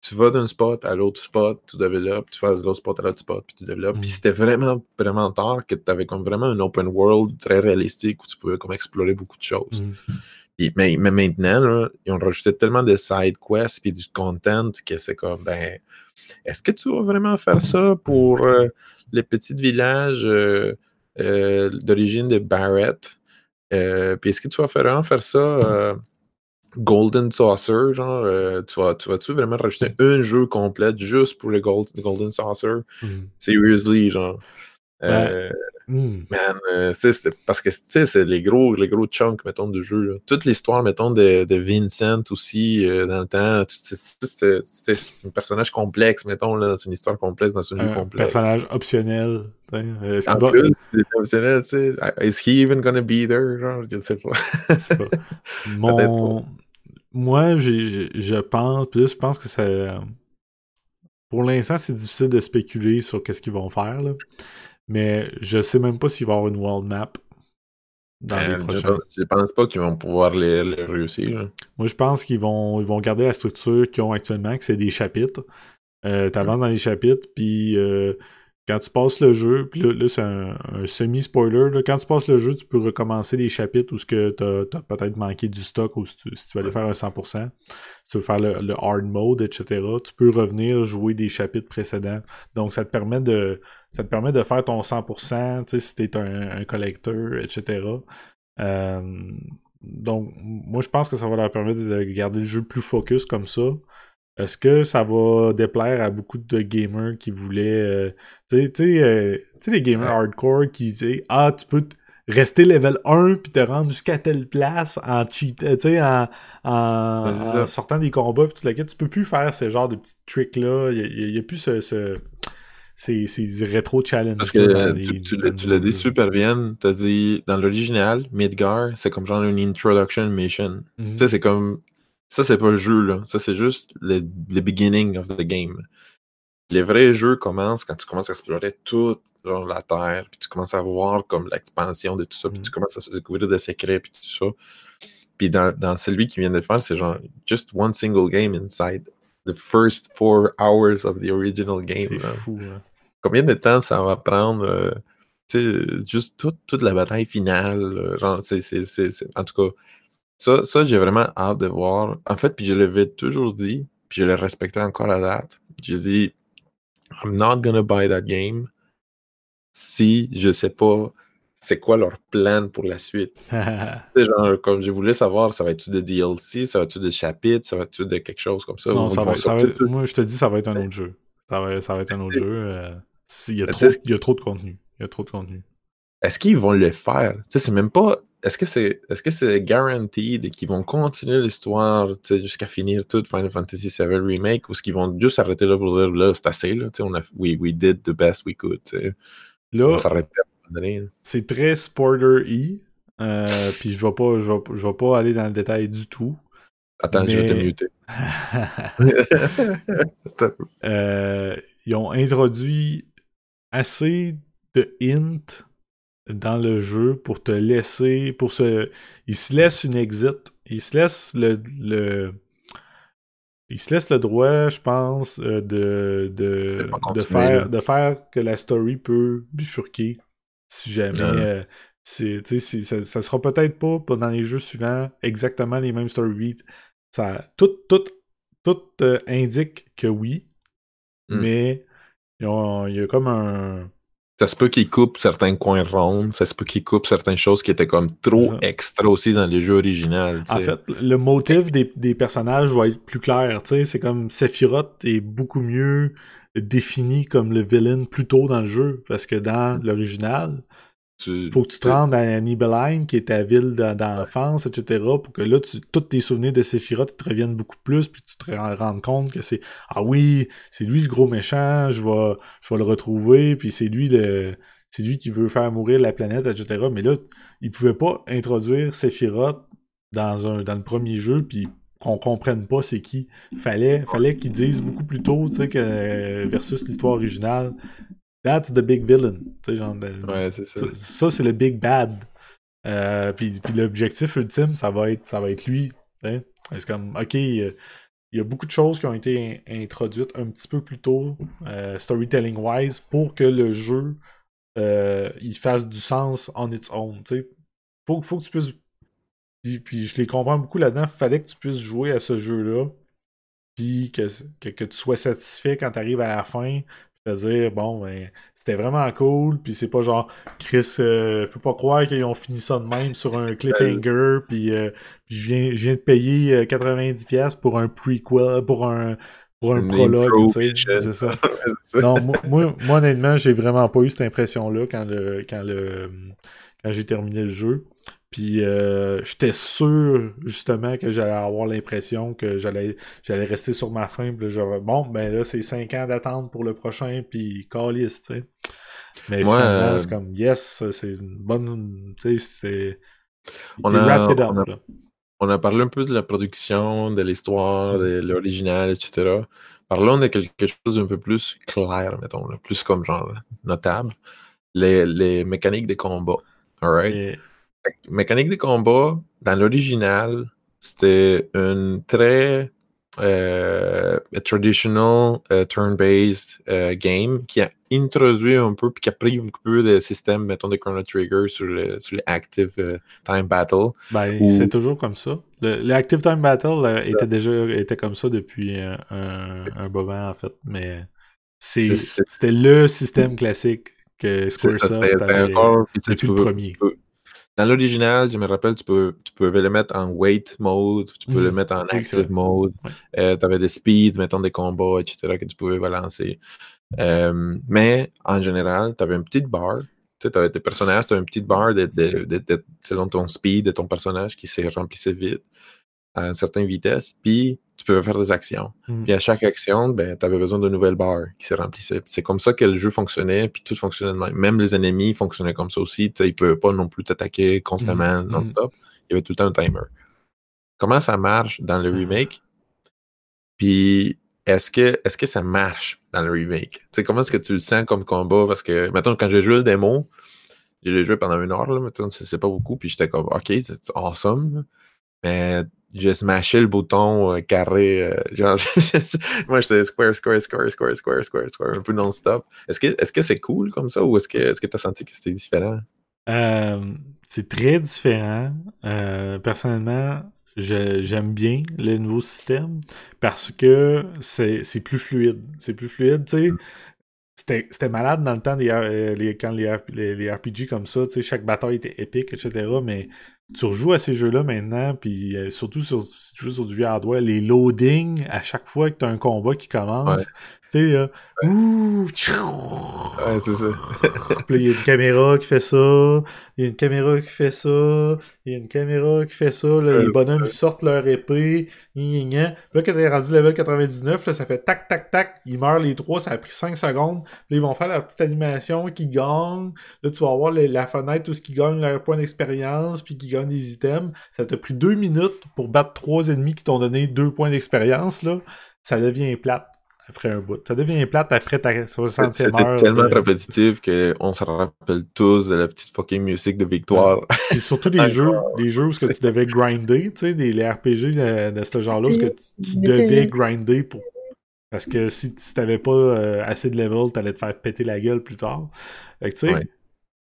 Tu vas d'un spot à l'autre spot, tu développes, tu vas de l'autre spot à l'autre spot, puis tu développes. Puis Mhm. c'était vraiment, vraiment tard que tu avais comme vraiment un open world très réalistique où tu pouvais comme explorer beaucoup de choses. Mhm. Puis- mais, mais maintenant, là, ils ont rajouté tellement de side quests puis du content que c'est comme, ben, est-ce que tu vas vraiment faire ça pour euh, les petits villages euh, euh, d'origine de Barrett? Puis est-ce que tu vas vraiment faire ça Golden Saucer, genre, euh, tu vas, tu vas-tu vraiment rajouter un jeu complet juste pour le Gold- Golden Saucer? Mhm. Seriously, genre. Euh, Mhm. Man, euh, c'était- parce que tu sais, c'est les gros, les gros chunks, mettons, de jeu. là. Toute l'histoire, mettons, de, de Vincent aussi, dans le temps, c'est un personnage complexe, mettons, là, dans une histoire complexe, dans un jeu Un complexe. personnage optionnel. En plus, c'est optionnel, tu sais. Is he even gonna be there? Genre, je sais pas. pas. Mon... Moi, je pense, plus je pense que ça. Pour l'instant, c'est difficile de spéculer sur qu'est-ce qu'ils vont faire, là. Mais je sais même pas s'il va y avoir une world map dans les Euh, je, prochains. pense, je pense pas qu'ils vont pouvoir les, les réussir. là. Moi, je pense qu'ils vont, ils vont garder la structure qu'ils ont actuellement, que c'est des chapitres. Euh, T'avances dans les chapitres, puis euh, quand tu passes le jeu, puis là, c'est un, semi-spoiler, quand tu passes le jeu, tu peux recommencer les chapitres où ce que t'as as, peut-être manqué du stock ou si tu, si tu veux aller faire un 100%, si tu veux faire le, hard mode, etc., tu peux revenir jouer des chapitres précédents. Donc ça te permet de ça te permet de faire ton 100%, tu sais, si t'es un, un collector, etc. Euh, donc, moi, je pense que ça va leur permettre de garder le jeu plus focus comme ça. Est-ce que ça va déplaire à beaucoup de gamers qui voulaient. Euh, tu sais, euh, les gamers hardcore qui disent Ah, tu peux rester level 1 puis te rendre jusqu'à telle place en cheat, tu sais, en, en, sortant des combats puis tout la Tu peux plus faire ce genre de petits tricks là. Il n'y a, plus ce, ce ces, rétro challenges. Parce que tu, l'as dit super bien. Tu as dit dans l'original, Midgar, c'est comme genre une introduction mission. Tu sais, c'est comme ça, c'est pas le jeu, là. Ça, c'est juste le, beginning of the game. Les vrais jeux commencent quand tu commences à explorer toute la Terre, puis tu commences à voir comme l'expansion de tout ça, puis tu mm. commences à découvrir des secrets, puis tout ça. Puis dans, dans, celui qui vient de faire, c'est genre just one single game inside the first four hours of the original game. C'est fou, hein. Combien de temps ça va prendre? Euh, tu sais, juste toute, toute la bataille finale. genre, c'est, en tout cas, ça, ça j'ai vraiment hâte de voir. En fait, puis je l'avais toujours dit, puis je le respectais encore à date. Je dis, I'm not gonna buy that game si je sais pas c'est quoi leur plan pour la suite. genre, comme je voulais savoir, ça va être-tu des DLC, ça va être-tu des chapitres, ça va être-tu de quelque chose comme ça? Non, ça va, ça va être, moi, je te dis, ça va être un autre jeu. Ça va, ça va être un autre jeu. Euh, il, y a trop, il y a trop de contenu. Il y a trop de contenu. Est-ce qu'ils vont le faire? Tu sais, c'est même pas est-ce que c'est est-ce que c'est guaranteed qu'ils vont continuer l'histoire jusqu'à finir tout Final Fantasy VII Remake ou est-ce qu'ils vont juste arrêter là pour dire là c'est assez là, on a we, we did the best we could. Là, c'est très spoiler e euh, puis je vais pas je vais, je vais, pas aller dans le détail du tout. Attends, je vais te muter. euh, ils ont introduit assez de hints dans le jeu pour te laisser, pour se, il se laisse une exit, il se laisse le, le il se laisse le droit, je pense, euh, de, de, de, faire, de faire que la story peut bifurquer si jamais. Euh, c'est, ça, ça sera peut-être pas dans les jeux suivants exactement les mêmes story beats. Ça, tout, tout, tout euh, indique que oui, hmm. mais il y a comme un ça se peut qu'il coupe certains coins ronds, ça se peut qu'il coupe certaines choses qui étaient comme trop extra aussi dans les jeux originaux. En fait, le motif des, des, personnages va être plus clair. C'est comme Sephiroth est beaucoup mieux défini comme le villain plus tôt dans le jeu, parce que dans l'original, faut que tu te rendes à Nibelheim, qui est ta ville d'enfance, etc., pour que là, tu, tous tes souvenirs de Sephiroth te reviennent beaucoup plus, puis tu te rends compte que c'est Ah oui, c'est lui le gros méchant, je vais, je vais le retrouver, puis c'est lui le. C'est lui qui veut faire mourir la planète, etc. Mais là, il pouvait pas introduire Sephiroth dans, un, dans le premier jeu, puis qu'on comprenne pas c'est qui. Fallait, fallait qu'ils disent beaucoup plus tôt, tu sais, que versus l'histoire originale. That's the big villain. Genre ouais, c'est ça. Ça, c'est le big bad. Euh, puis, puis l'objectif ultime, ça va être, ça va être lui. C'est comme, ok, il y a beaucoup de choses qui ont été introduites un petit peu plus tôt, euh, storytelling-wise, pour que le jeu euh, il fasse du sens on its own. Il Faut, faut que tu puisses. Puis, puis je les comprends beaucoup là-dedans. Fallait que tu puisses jouer à ce jeu-là. Puis que, que, que, tu sois satisfait quand tu arrives à la fin à dire bon ben c'était vraiment cool puis c'est pas genre Chris euh, je peux pas croire qu'ils ont fini ça de même sur un cliffhanger puis, euh, puis je viens je viens de payer 90 euh, pièces pour un prequel pour un pour un prologue tu sais c'est ça. Non moi, moi, honnêtement j'ai vraiment pas eu cette impression là quand le quand le quand j'ai terminé le jeu puis euh, j'étais sûr justement que j'allais avoir l'impression que j'allais j'allais rester sur ma fin. Puis bon, ben là, c'est 5 ans d'attente pour le prochain, puis calice, tu sais. Mais finalement, euh, c'est comme yes, c'est une bonne. Tu sais, c'est. On a, on, a, parlé un peu de la production, de l'histoire, de l'original, etc. Parlons de quelque chose d'un peu plus clair, mettons, plus comme genre notable. Les, les mécaniques des combats. Alright? Mécanique de combat, dans l'original, c'était une très euh, traditional uh, turn-based uh, game qui a introduit un peu, puis qui a pris un peu de système, mettons, de Chrono Trigger sur, le, sur les Active Time Battle. Ben, c'est toujours comme ça. Le, Active Time Battle euh, était déjà était comme ça depuis un, un moment, en fait, mais c'était le système classique que Squaresoft avait depuis le premier. Dans l'original, je me rappelle, tu, peux, tu pouvais le mettre en wait mode, tu peux le mhm. mettre en active mode. Euh, tu avais des speeds, mettons des combats, etc., que tu pouvais balancer. Euh, mais en général, tu avais une petite barre. Tu avais tes personnages, tu avais une petite barre de, selon ton speed de ton personnage qui se remplissait vite à une certaine vitesse. Puis tu pouvais faire des actions. Mm. Puis à chaque action, ben, tu avais besoin de nouvelles barres qui se remplissaient. C'est comme ça que le jeu fonctionnait, puis tout fonctionnait de même. Même les ennemis fonctionnaient comme ça aussi. Ils ne pouvaient pas non plus t'attaquer constamment, mm. non-stop. Il y avait tout le temps un timer. Comment ça marche dans le remake? Puis est-ce que, est que ça marche dans le remake? comment est-ce que tu le sens comme combat? Parce que, maintenant, quand j'ai joué le démo, j'ai joué pendant une heure, là, mais c'est pas beaucoup, puis j'étais comme, OK, c'est awesome. Mais j'ai smashé le bouton euh, carré. Euh, genre, moi, j'étais square, square, square, square, square, square, square, un peu non-stop. Est-ce que c'est -ce c'est cool comme ça ou est-ce que tu est as senti que c'était différent? Euh, c'est très différent. personnellement, j'aime bien le nouveau système parce que c'est plus fluide. C'est plus fluide, tu sais. Mm. C'était malade dans le temps des, les, quand les, les, RPG comme ça, tu sais, chaque bataille était épique, etc. Mais tu rejoues à ces jeux-là maintenant, puis euh, surtout sur, si tu joues sur du vieux hardware, les loadings à chaque fois que tu as un combat qui commence, tu sais, ouh, ouais, c'est ça. puis il y a une caméra qui fait ça, il y a une caméra qui fait ça, il y a une caméra qui fait ça, là, les bonhommes sortent leur épée, gna, gna. Puis là, quand t'es rendu level 99, là, ça fait tac, tac, tac, ils meurent les trois, ça a pris 5 secondes, puis ils vont faire leur petite animation qui gagne, là, tu vas voir la fenêtre où ils gagnent leur point d'expérience, puis qui des items, ça t'a pris deux minutes pour battre trois ennemis qui t'ont donné deux points d'expérience, là, ça devient plate après un bout. Ça devient plate après ta 60e heure. C'est tellement répétitif qu'on se rappelle tous de la petite fucking musique de victoire. Et surtout les jeux, les jeux où tu devais grinder, tu sais, les, RPG de, ce genre-là, où que tu, devais grinder pour. Parce que si, si t'avais pas euh, assez de level, t'allais te faire péter la gueule plus tard. Fait que tu sais,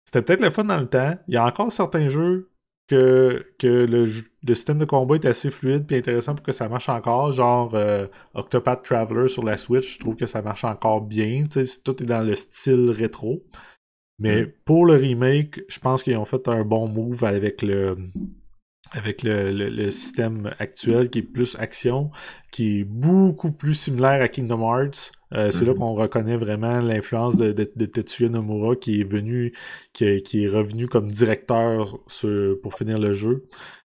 c'était peut-être le fun dans le temps. Il y a encore certains jeux que, que le, système de combat est assez fluide et intéressant pour que ça marche encore. Genre euh, Octopath Traveler sur la Switch, je trouve que ça marche encore bien. Tout est dans le style rétro. Mais mm. pour le remake, je pense qu'ils ont fait un bon move avec le avec le, système actuel qui est plus action, qui est beaucoup plus similaire à Kingdom Hearts. Euh, c'est là mhm. qu'on reconnaît vraiment l'influence de, Tetsuya Nomura qui est venu, qui, est revenu comme directeur pour finir le jeu.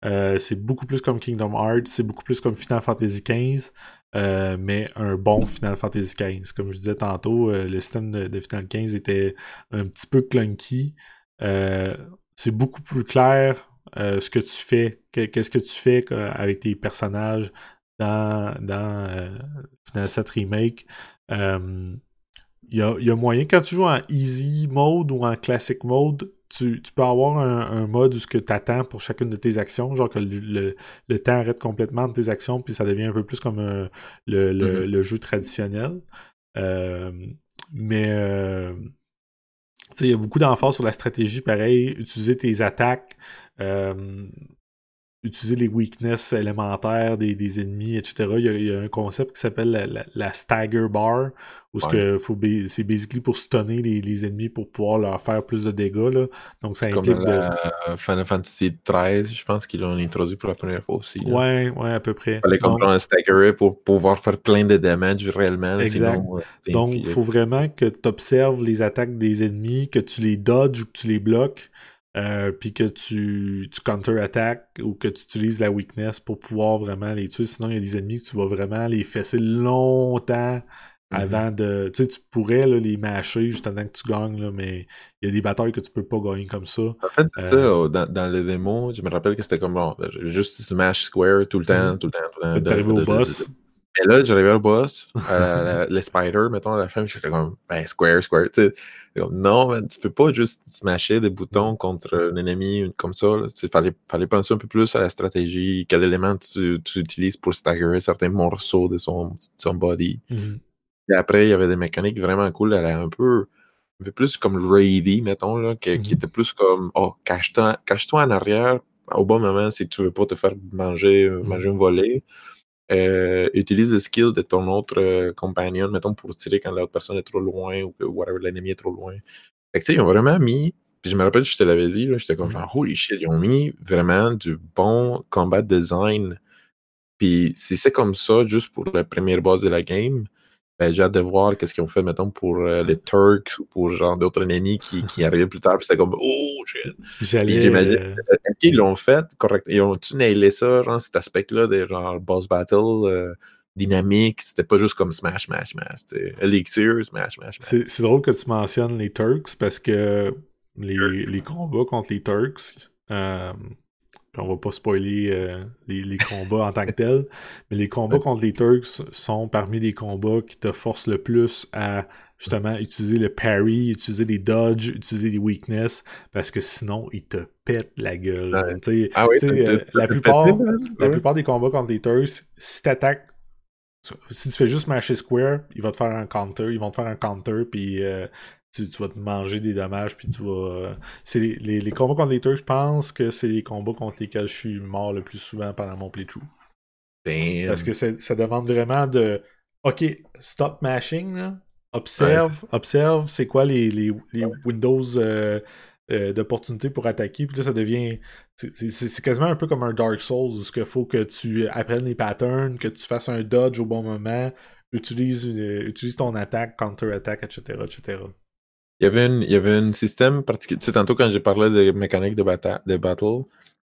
Euh, c'est beaucoup plus comme Kingdom Hearts, c'est beaucoup plus comme Final Fantasy XV, euh, mais un bon Final Fantasy XV. Comme je disais tantôt, le système de, de, Final 15 était un petit peu clunky. c'est beaucoup plus clair euh, ce que tu fais, qu'est-ce que tu fais avec tes personnages dans, dans euh, Final 7 Remake. Il euh, y, a, moyen, quand tu joues en easy mode ou en classic mode, tu, peux avoir un, mode où ce que tu attends pour chacune de tes actions, genre que le, temps arrête complètement de tes actions, puis ça devient un peu plus comme le, mm-hmm. le, jeu traditionnel. mais il y a beaucoup d'emphase sur la stratégie, pareil, utiliser tes attaques, euh, utiliser les weaknesses élémentaires des, des ennemis, etc. Il y, a, un concept qui s'appelle la, stagger bar, où c'est basically pour stunner les, les, ennemis pour pouvoir leur faire plus de dégâts. Là. Donc ça implique Comme de... Final Fantasy XIII, je pense qu'ils l'ont introduit pour la première fois aussi. Ouais, ouais, à peu près. Il fallait comprendre un stagger pour pouvoir faire plein de damage réellement. Exact. Euh, Donc il faut vraiment que tu observes les attaques des ennemis, que tu les dodges ou que tu les bloques. Euh, puis que tu, tu counter-attaques ou que tu utilises la weakness pour pouvoir vraiment les tuer. Sinon, il y a des ennemis que tu vas vraiment les fesser longtemps mm-hmm. avant de. Tu sais, tu pourrais les mâcher juste avant que tu gagnes, là, mais il y a des batailles que tu peux pas gagner comme ça. En fait, c'est ça, euh, dans, dans les démos, je me rappelle que c'était comme bon, juste smash square tout le temps, tout le temps, tout le temps. T'arrives au boss. Mais là, j'arrivais au boss, à les spiders, mettons, à la fin, j'étais comme, ben, square, square, tu sais. Non, man, tu peux pas juste smasher des boutons contre un ennemi comme ça. Il fallait, fallait penser un peu plus à la stratégie, quel élément tu, tu utilises pour staggerer certains morceaux de son, son body. Mhm. Et après, il y avait des mécaniques vraiment cool. Elle un peu, un peu plus comme Raidy, mettons, là, qui, qui Mhm. était plus comme Oh, cache-toi cache en arrière au bon moment si tu veux pas te faire manger, Mhm. manger un volet. Euh, utilise le skill de ton autre euh, compagnon, mettons, pour tirer quand l'autre personne est trop loin ou que whatever, l'ennemi est trop loin. Fait que, tu sais, ils ont vraiment mis. Puis je me rappelle, je te l'avais dit, j'étais comme Mhm. genre, holy shit, ils ont mis vraiment du bon combat design. Puis si c'est comme ça, juste pour la première base de la game, ben, j'ai hâte de voir qu'est-ce qu'ils ont fait, mettons, pour euh, les Turks ou pour genre d'autres ennemis qui, qui arrivaient plus tard. Puis c'était comme, oh shit. J'imagine, euh, qu'ils l'ont fait? Correct? Ils ont-tu nailé ça, genre cet aspect-là de genre boss battle euh, dynamique? C'était pas juste comme smash, smash, smash. Elixir, smash, smash, smash. C'est c'est drôle que tu mentionnes les Turks parce que les, les combats contre les Turks, euh, puis on va pas spoiler euh, les, les combats en tant que tels, mais les combats contre les Turks sont parmi les combats qui te forcent le plus à justement utiliser le parry, utiliser les dodges, utiliser les weakness, parce que sinon ils te pètent la gueule. Ouais. Ah oui, euh, la plupart, la plupart des combats contre les Turks, si t'attaques, si tu fais juste masher square, il va te faire un counter, ils vont te faire un counter, puis euh, tu, tu vas te manger des dommages, puis tu vas. euh, c'est les, les, les combats contre les Turks, je pense que c'est les combats contre lesquels je suis mort le plus souvent pendant mon playthrough. Damn. Parce que ça demande vraiment de. Ok, stop mashing, là. Observe, observe, c'est quoi les, les, les Windows euh, euh, d'opportunité pour attaquer. Puis là, ça devient. c'est- quasiment un peu comme un Dark Souls où il faut que tu apprennes les patterns, que tu fasses un dodge au bon moment, utilise, une- utilise ton attaque, counter-attack, etc., etc. Il y avait, une, il y avait un système particulier. Tu sais, tantôt quand j'ai parlé de mécanique de, bata- de battle,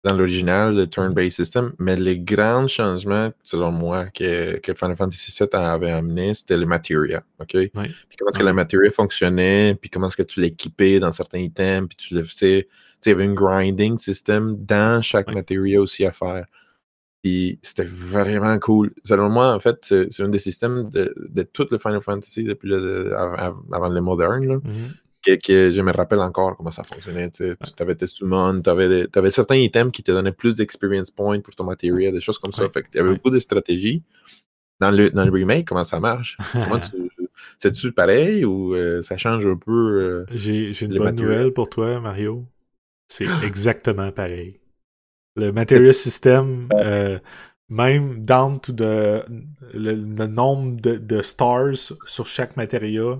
dans l'original, le turn-based system, mais les grands changements, selon moi, que, que Final Fantasy VII avait amené, c'était le materia. OK? Oui. Puis comment est-ce que Ouais. la materia fonctionnait, puis comment est-ce que tu l'équipais dans certains items, puis tu le faisais. Tu sais, il y avait un grinding system dans chaque Ouais. materia aussi à faire. Puis c'était vraiment cool. Selon moi, en fait, c'est un des systèmes de, de tout le Final Fantasy depuis le, avant le moderne, là, Mhm. que, que je me rappelle encore comment ça fonctionnait. Tu avais tes summons, tu avais, certains items qui te donnaient plus d'experience points pour ton matériel, des choses comme ça. Ouais. Fait que il y avait Ouais. beaucoup de stratégies. Dans le, dans le remake, comment ça marche? Comment tu. C'est-tu pareil ou euh, ça change un peu? euh, J'ai une bonne nouvelle pour toi, Mario. C'est exactement pareil. Le Material System, euh, même down to the, le, le nombre de, de stars sur chaque matéria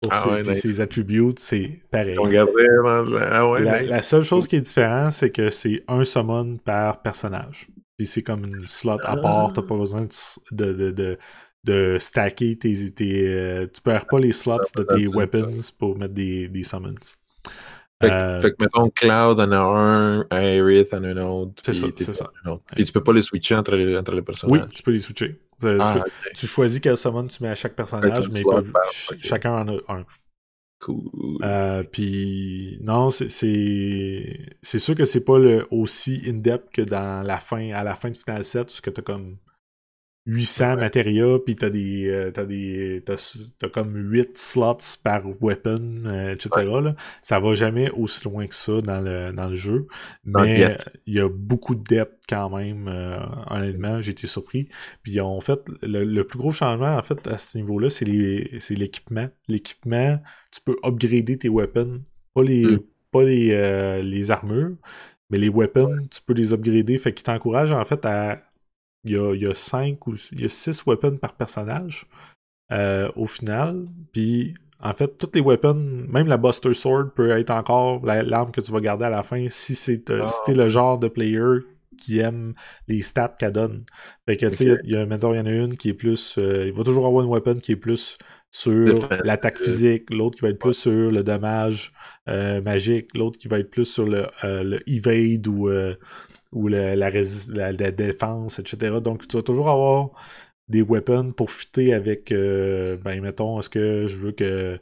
pour Ah ses, ouais, puis nice. ses attributs, c'est pareil. On vraiment. Ah ouais, La, nice. la seule chose qui est différente, c'est que c'est un summon par personnage. Puis c'est comme une slot à part, t'as pas besoin de, de, de, de, stacker tes. tes euh, tu perds pas les slots de tes weapons pour mettre des, des summons. Fait, que- Euh, fait que, mettons, Cloud en a un, Aerith en a un autre. C'est ça, c'est ça. Puis tu peux pas les switcher entre les, entre les oui, personnages. tu peux les switcher. Tu, Ah, tu choisis quel summon tu mets à chaque personnage, mais pas- ch- chacun en a un. Cool. Euh, puis non, c'est c'est c'est sûr que c'est pas le aussi in-depth que dans la fin à la fin de Final 7 où ce que t'as comme 800 matérias puis t'as des euh, t'as des t'as, t'as comme 8 slots par weapon euh, etc là. ça va jamais aussi loin que ça dans le dans le jeu Dans mais il y a beaucoup de depth quand même euh, honnêtement j'ai été surpris puis en fait le, le plus gros changement en fait à ce niveau là c'est les c'est l'équipement l'équipement tu peux upgrader tes weapons. Pas les, Mm. pas les, euh, les armures, mais les weapons, tu peux les upgrader. Fait qu'il t'encourage en fait à. Il y a, il y a cinq ou il y a six weapons par personnage euh, au final. Puis en fait, toutes les weapons, même la Buster Sword peut être encore la- l'arme que tu vas garder à la fin si c'est euh, si le genre de player qui aime les stats qu'elle donne. Fait que tu sais, il y a, mettons, il y en a une qui est plus. euh, il va toujours avoir une weapon qui est plus sur l'attaque physique, l'autre qui va être plus sur le dommage euh, magique, l'autre qui va être plus sur le, euh, le evade ou, ou la, la, la défense, etc. Donc tu vas toujours avoir des weapons pour fitter avec, euh, ben mettons, est-ce que je veux que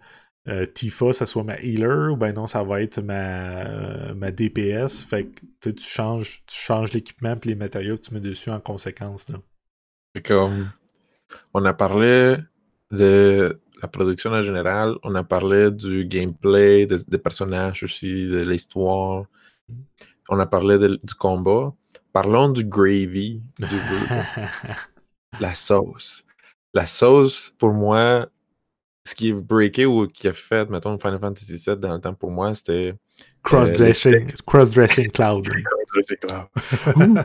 euh, Tifa, ça soit ma healer ou ben non, ça va être ma, euh, ma DPS. Fait que tu changes, tu changes l'équipement et les matériaux que tu mets dessus en conséquence. C'est comme. On a parlé de la production en général, on a parlé du gameplay, des, personnages aussi, de l'histoire. On a parlé du combat. Parlons du gravy. la sauce. La sauce, pour moi, ce qui est breaké ou qui a fait, mettons, Final Fantasy VII dans le temps, pour moi, c'était. Cross-dressing euh, cross cloud. cross cloud.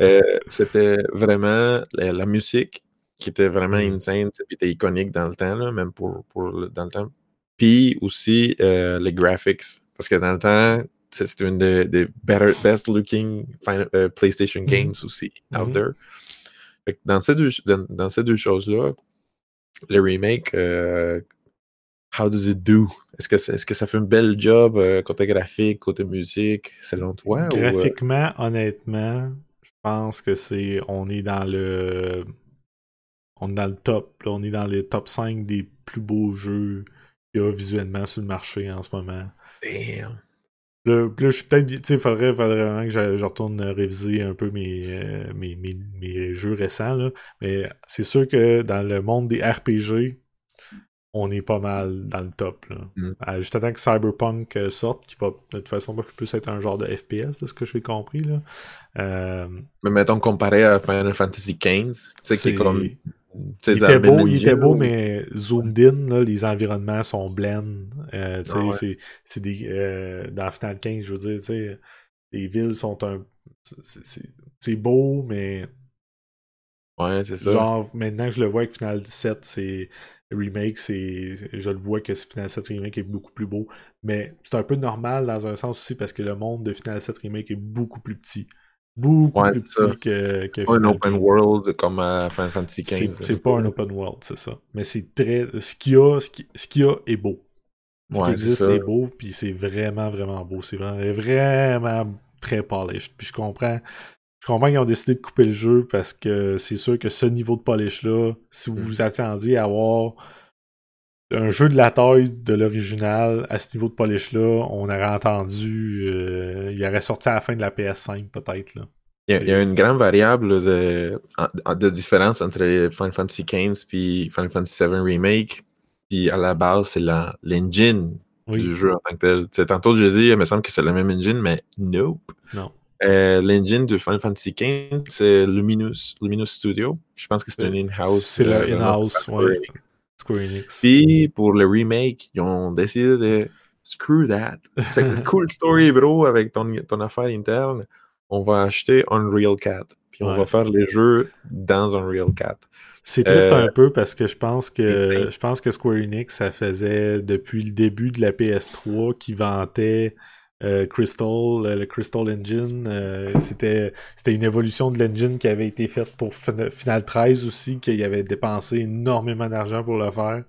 Euh, c'était vraiment la, musique qui était vraiment mm. insane, qui était iconique dans le temps, là, même pour, pour dans le temps. Puis aussi euh, les graphics. Parce que dans le temps, c'était une des, best looking PlayStation mm. games aussi out mm-hmm. there. dans ces deux, dans ces deux choses-là, le remake, euh, how does it do? Est-ce que, est, que ça fait un bel job euh, côté graphique, côté musique, selon toi? Euh? Graphiquement, honnêtement, je pense que c'est. On est dans le. On est dans le top. on est dans les top 5 des plus beaux jeux qu'il y a visuellement sur le marché en ce moment. Damn. Là, je suis peut-être. Tu sais, il faudrait, vraiment que je, retourne réviser un peu mes, mes, mes, jeux récents. Là. Mais c'est sûr que dans le monde des RPG, on est pas mal dans le top. Là. Mm. Euh, juste attends que Cyberpunk euh, sorte, qui va de toute façon plus être un genre de FPS, de ce que j'ai compris. Là. Euh, mais mettons comparé à Final Fantasy XV, c'est qui est comme il était beau, il était beau, mais zoomed in, là, les environnements sont blends. Euh, ah c'est des. Euh, dans Final 15, je veux dire, les villes sont un. C'est beau, mais. Ouais, c'est ça. Genre, maintenant que je le vois avec Final 17, c'est. Remake, c'est. Je le vois que Final 7 Remake est beaucoup plus beau. Mais c'est un peu normal dans un sens aussi parce que le monde de Final 7 Remake est beaucoup plus petit beaucoup plus petit que, que Un open world comme à Final Fantasy XV. C'est pas un open world, c'est ça. Mais c'est très. Ce qu'il y a, ce qu'il y a est beau. Ce qui existe est, beau, puis c'est vraiment, vraiment beau. C'est vraiment, vraiment très polished. Puis je comprends. Je comprends qu'ils ont décidé de couper le jeu parce que c'est sûr que ce niveau de polish-là, si vous mm. vous attendiez à avoir un jeu de la taille de l'original à ce niveau de polish-là, on aurait entendu. Euh, il aurait sorti à la fin de la PS5, peut-être. Il, y a, une grande variable de, de différence entre Final Fantasy XV et Final Fantasy VII Remake. Puis à la base, c'est l'engine du jeu en tant que tel. tantôt, je dis, il me semble que c'est la même engine, mais nope. Non. Euh, l'engine de Final Fantasy XV, c'est Luminous, Luminous Studio. Je pense que c'est un in-house. C'est le euh, in-house, oui. Puis pour le remake, ils ont décidé de screw that. C'est une cool story, bro, avec ton, ton affaire interne. On va acheter Unreal 4. Puis on va faire les jeux dans Unreal 4. C'est triste euh, un peu parce que je pense que je pense que Square Enix, ça faisait depuis le début de la PS3 qui vantait euh, Crystal, le Crystal Engine, euh, c'était c'était une évolution de l'engine qui avait été faite pour Final 13 aussi, qu'il avait dépensé énormément d'argent pour le faire.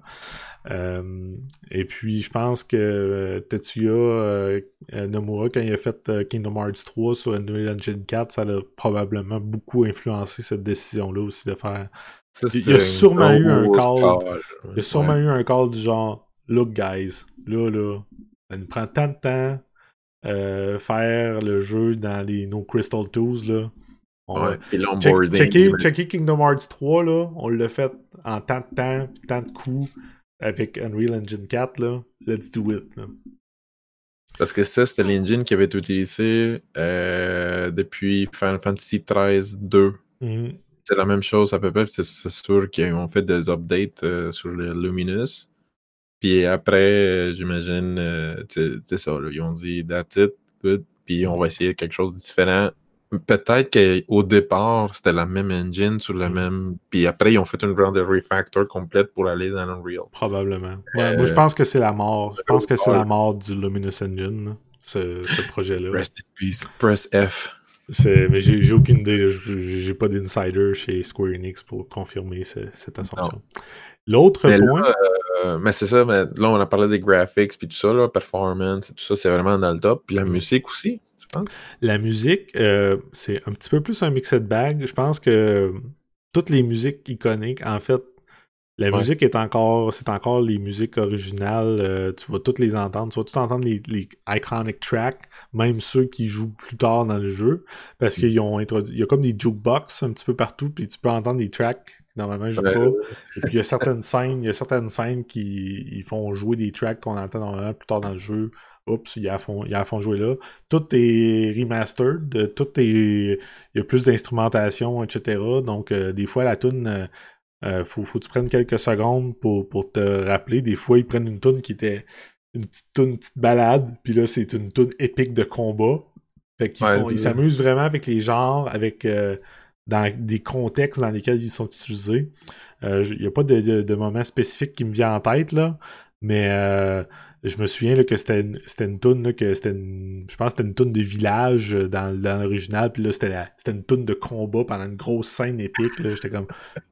Euh, et puis je pense que Tetsuya Nomura, quand il a fait Kingdom Hearts 3 sur Unreal Engine 4, ça a probablement beaucoup influencé cette décision-là aussi de faire. Il y a sûrement eu un call. Il y a sûrement eu un call du genre Look guys, là là, ça nous prend tant de temps euh, faire le jeu dans les, nos Crystal Tools. Là. On ouais, checker, Kingdom Hearts 3, là, on l'a fait en tant de temps, tant de coups avec Unreal Engine 4. Là. Let's do it. Parce que ça, c'était l'engine qui avait été utilisé euh, depuis Final Fantasy 13 2. Mm-hmm. C'est la même chose à peu près. C'est sûr qu'ils ont fait des updates euh, sur le Luminous. Puis après, j'imagine, euh, c'est ça, ils ont dit that's it, good, puis on va essayer quelque chose de différent. Peut-être qu'au départ, c'était la même engine sur la mm. même. Puis après, ils ont fait une grande refactor complète pour aller dans Unreal. Probablement. moi, je pense que c'est la mort. Je pense que c'est la mort du Luminous Engine, ce, projet-là. Rest in peace. Press F. Mais j'ai aucune idée. J'ai pas d'insider chez Square Enix pour confirmer cette assumption. L'autre point. Euh, mais c'est ça, mais là, on a parlé des graphics puis tout ça, là, performance et tout ça, c'est vraiment dans le top. Puis la mm. musique aussi, tu penses? La musique, euh, c'est un petit peu plus un mixed bag. Je pense que toutes les musiques iconiques, en fait, la musique est encore, c'est encore les musiques originales. Euh, tu vas toutes les entendre. Tu vas tout entendre les, les, iconic tracks, même ceux qui jouent plus tard dans le jeu, parce mm. qu'ils ont introduit, il y a comme des jukebox un petit peu partout, puis tu peux entendre des tracks Normalement, je joue Ouais. pas. Et puis, il y a certaines scènes, il y a certaines scènes qui ils font jouer des tracks qu'on entend normalement plus tard dans le jeu. Oups, ils la font, ils la font jouer là. Tout est remastered, tout est, il y a plus d'instrumentation, etc. Donc, euh, des fois, la tune, euh, euh, faut, faut que tu prennes quelques secondes pour, pour te rappeler. Des fois, ils prennent une tune qui était une petite tune, une petite balade, puis là, c'est une tune épique de combat. Fait qu'ils Ouais, s'amusent vraiment avec les genres, avec euh, dans des contextes dans lesquels ils sont utilisés. Euh, Il n'y a pas de, de, de moment spécifique qui me vient en tête, là, mais euh, je me souviens là, que c'était une, une toune, là, que c'était une, je pense que c'était une toune de village euh, dans, dans l'original, puis là, c'était, une toune de combat pendant une grosse scène épique, là, j'étais comme,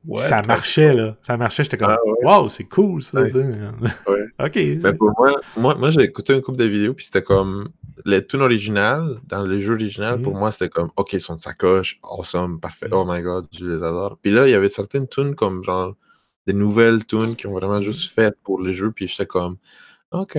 What? ça marchait, là, ça marchait, j'étais comme, Ah ouais. wow, c'est cool, ça, Ouais. Ouais. ok. Mais pour moi, moi, moi j'ai écouté une couple de vidéos, puis c'était comme. Les tunes originales, dans les jeux originaux, Mhm. pour moi, c'était comme, OK, ils sont de sacoche, awesome, parfait, Mhm. oh my god, je les adore. Puis là, il y avait certaines tunes comme, genre, des nouvelles tunes qui ont vraiment juste fait pour les jeux, puis j'étais comme, OK.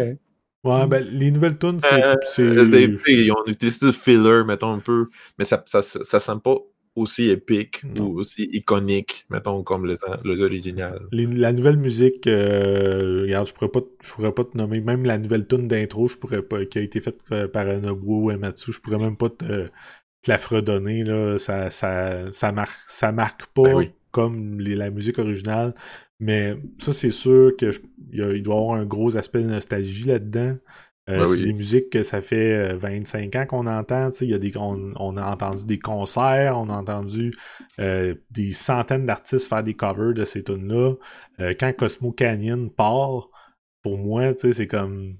Ouais, ben, les nouvelles tunes, c'est, Euh, c'est- des- ils ont utilisé du filler, mettons un peu, mais ça, ça, ça, ça sent pas aussi épique Non. ou aussi iconique, mettons, comme les, les originales. Les- la nouvelle musique, euh, regarde, je pourrais pas, te- je pourrais pas te nommer, même la nouvelle tune d'intro, je pourrais pas, qui a été faite euh, par Nobuo Uematsu, je pourrais même pas te, te la fredonner, là, ça, ça, ça marque, ça marque pas Ben oui. comme les- la musique originale, mais ça, c'est sûr que je- il, y a- il doit y avoir un gros aspect de nostalgie là-dedans. Euh, Ben c'est oui. des musiques que ça fait euh, 25 ans qu'on entend, tu sais, il y a des, on, on a entendu des concerts, on a entendu euh, des centaines d'artistes faire des covers de ces tunes-là. Euh, quand Cosmo Canyon part, pour moi, tu sais, c'est comme.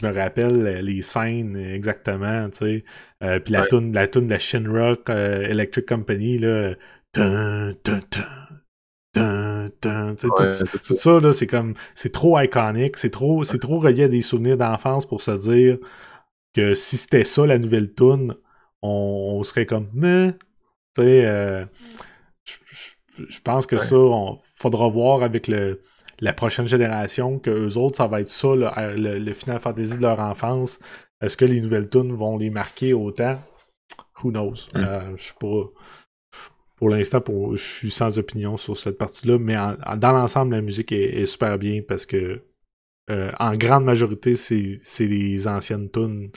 Je me rappelle euh, les scènes exactement, tu sais. Euh, Puis la Ouais. tune la tune de la Shinrock euh, Electric Company, là. Dun, dun, dun, dun, dun, tout ça- c'est tout ça, là, c'est comme. C'est trop iconique, c'est trop, c'est trop relié à des souvenirs d'enfance pour se dire que si c'était ça la nouvelle tune, on, on serait comme. Mais. Tu sais, euh, je, pense que Ouais. ça, on faudra voir avec le, la prochaine génération que eux autres, ça va être ça, le, le- le Final Fantasy de leur enfance. Est-ce que les nouvelles tunes vont les marquer autant? Who knows? Mm. Euh, je suis pas. Pour l'instant, pour, je suis sans opinion sur cette partie-là, mais en- en- dans l'ensemble, la musique est, est super bien parce que euh, en grande majorité, c'est les anciennes tunes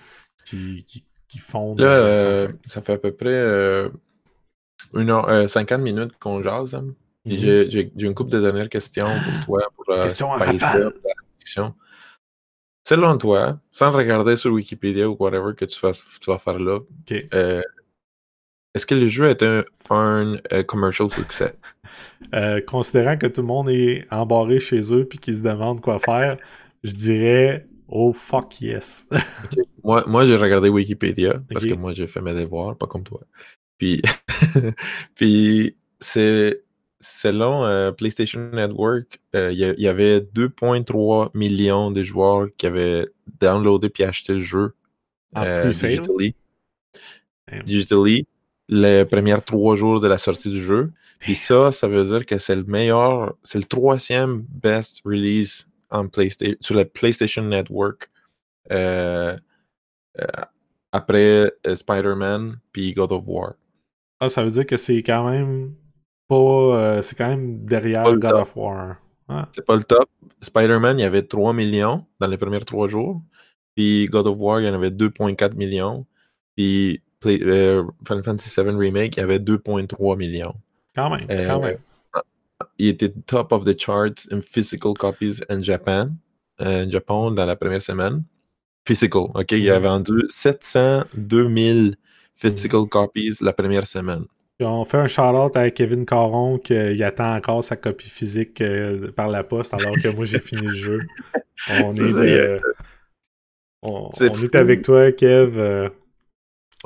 qui, qui, qui font. Là, euh, ça fait à peu près euh, une heure, euh, 50 minutes qu'on jase. hein. Mhm. j'ai- une couple de dernières questions pour toi. Pour, euh, Questions la discussion. Selon toi, sans regarder sur Wikipédia ou whatever que tu, fasses, tu vas faire là. Est-ce que le jeu est un, un euh, commercial succès? Euh, considérant que tout le monde est embarré chez eux puis qu'ils se demandent quoi faire, je dirais oh fuck yes. Moi, moi j'ai regardé Wikipédia parce que moi, j'ai fait mes devoirs, pas comme toi. Puis, puis c'est selon euh, PlayStation Network, euh, il y, avait 2,3 millions de joueurs qui avaient downloadé puis acheté le jeu digitally. Damn. Digitally, les premiers trois jours de la sortie du jeu. Puis ça, ça veut dire que c'est le meilleur, c'est le troisième best release en PlayStation, sur la PlayStation Network. euh, euh, après euh, Spider-Man puis God of War. Ah, ça veut dire que c'est quand même pas. euh, c'est quand même derrière le God top. of War. Ah, C'est pas le top. Spider-Man, il y avait 3 millions dans les premiers trois jours. Puis God of War, il y en avait 2,4 millions. Puis Play- euh, Final Fantasy VII Remake, il avait 2,3 millions. quand même, Euh, quand même. Il était top of the charts in physical copies in Japan. euh, Japon dans la première semaine. Physical, OK? Il a Mhm. vendu 702 000 physical copies la première semaine. On fait un shout-out à Kevin Caron qu'il attend encore sa copie physique euh, par la poste alors que moi j'ai fini le jeu. On est, de- on, C'est on est avec toi, Kev.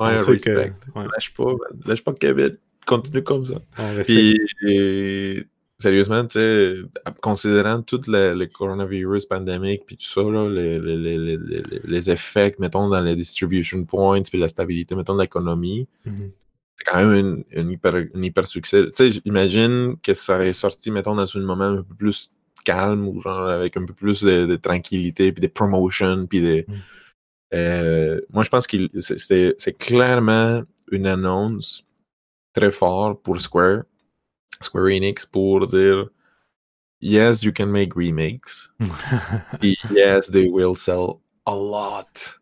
Ouais, on respect. que. ouais, Lâche pas, man. lâche pas Kevin. Continue comme ça. Puis, et, sérieusement, tu sais, considérant tout le, le coronavirus pandémique, puis tout ça, là, les, les, les, effets, mettons, dans les distribution points, puis la stabilité, mettons, de l'économie, Mhm. c'est quand même une, une hyper, une hyper succès. Tu sais, j'imagine que ça aurait sorti, mettons, dans un moment un peu plus calme, ou genre avec un peu plus de, de tranquillité, puis des promotions, puis des... Mm. Euh, moi, je pense que c'est c'est clairement une annonce très forte pour Square Square Enix pour dire yes, you can make remakes. Puis yes, they will sell a lot.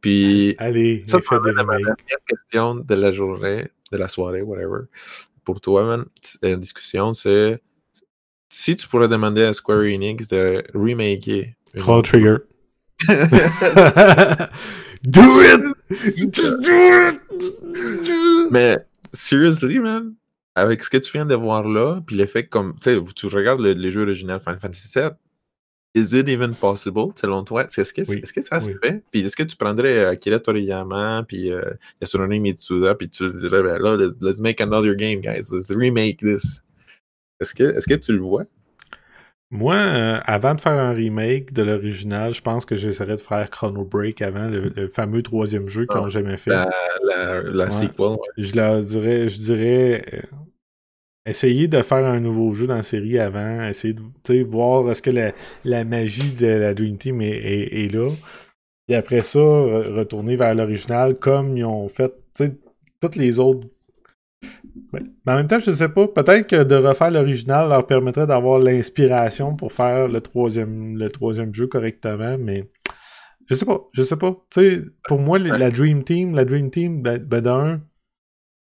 Puis Allez, ça, il fait des c'est remakes. dernière question de la journée, de la soirée, whatever. Pour toi, man, la discussion, c'est si tu pourrais demander à Square Enix de remaker. autre- Trigger. do it! Just do it! Mais, seriously, man, avec ce que tu viens de voir là, puis l'effet comme, tu sais, tu regardes le- les jeux originaux Final Fantasy VII, is it even possible, selon toi? Est-ce que, Oui, est-ce que ça se oui. fait? Puis est-ce que tu prendrais euh, Akira Toriyama, puis euh, Yasunori Mitsuda, puis tu dirais, ben là, let's, let's make another game, guys. Let's remake this. Est-ce que, est-ce que tu le vois? Moi, euh, avant de faire un remake de l'original, je pense que j'essaierais de faire Chrono Break avant, le, le fameux troisième jeu qu'ils Ah, n'ont jamais fait. La, la, la Ouais. sequel, ouais. Je leur dirais, je dirais, euh, essayer de faire un nouveau jeu dans la série avant, essayer de voir est-ce que la, la magie de la Dream Team est, est- est là. Et après ça, re- retourner vers l'original comme ils ont fait, toutes les autres. Mais en même temps, je sais pas, peut-être que de refaire l'original leur permettrait d'avoir l'inspiration pour faire le troisième, le troisième jeu correctement, mais je sais pas, je sais pas. Tu sais, pour moi, les- la Dream Team, la Dream Team, ben, ben d'un,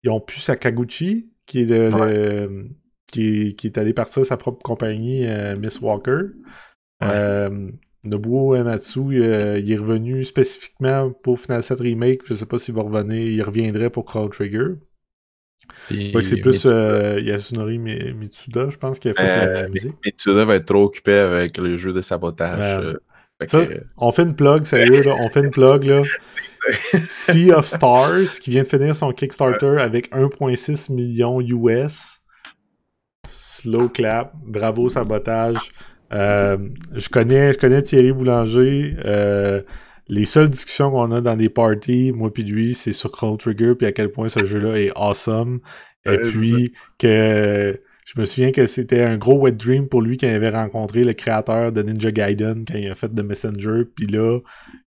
ils ont pu Sakaguchi, qui est le, le- qui, est, qui est allé partir sa propre compagnie, euh, Miss Walker. Euh, Nobuo Ematsu, euh, il est revenu spécifiquement pour Final 7 Remake. Je sais pas s'il va revenir, il reviendrait pour Chrono Trigger. Puis Ouais, que c'est plus Mitsuda- euh, Yasunori Mi- Mitsuda, je pense, qui a fait la, Euh, la musique. Mitsuda va être trop occupé avec le jeu de sabotage. Ouais. euh, Ça, que- on fait une plug, sérieux, là, on fait une plug, là. Sea of Stars, qui vient de finir son Kickstarter avec 1,6 million US. Slow clap, bravo sabotage. Euh, je connais, je connais Thierry Boulanger. Les seules discussions qu'on a dans des parties, moi puis lui, c'est sur Chrono Trigger, puis à quel point ce jeu-là est awesome. Et puis que je me souviens que c'était un gros wet dream pour lui quand il avait rencontré le créateur de Ninja Gaiden quand il a fait The Messenger. Puis là,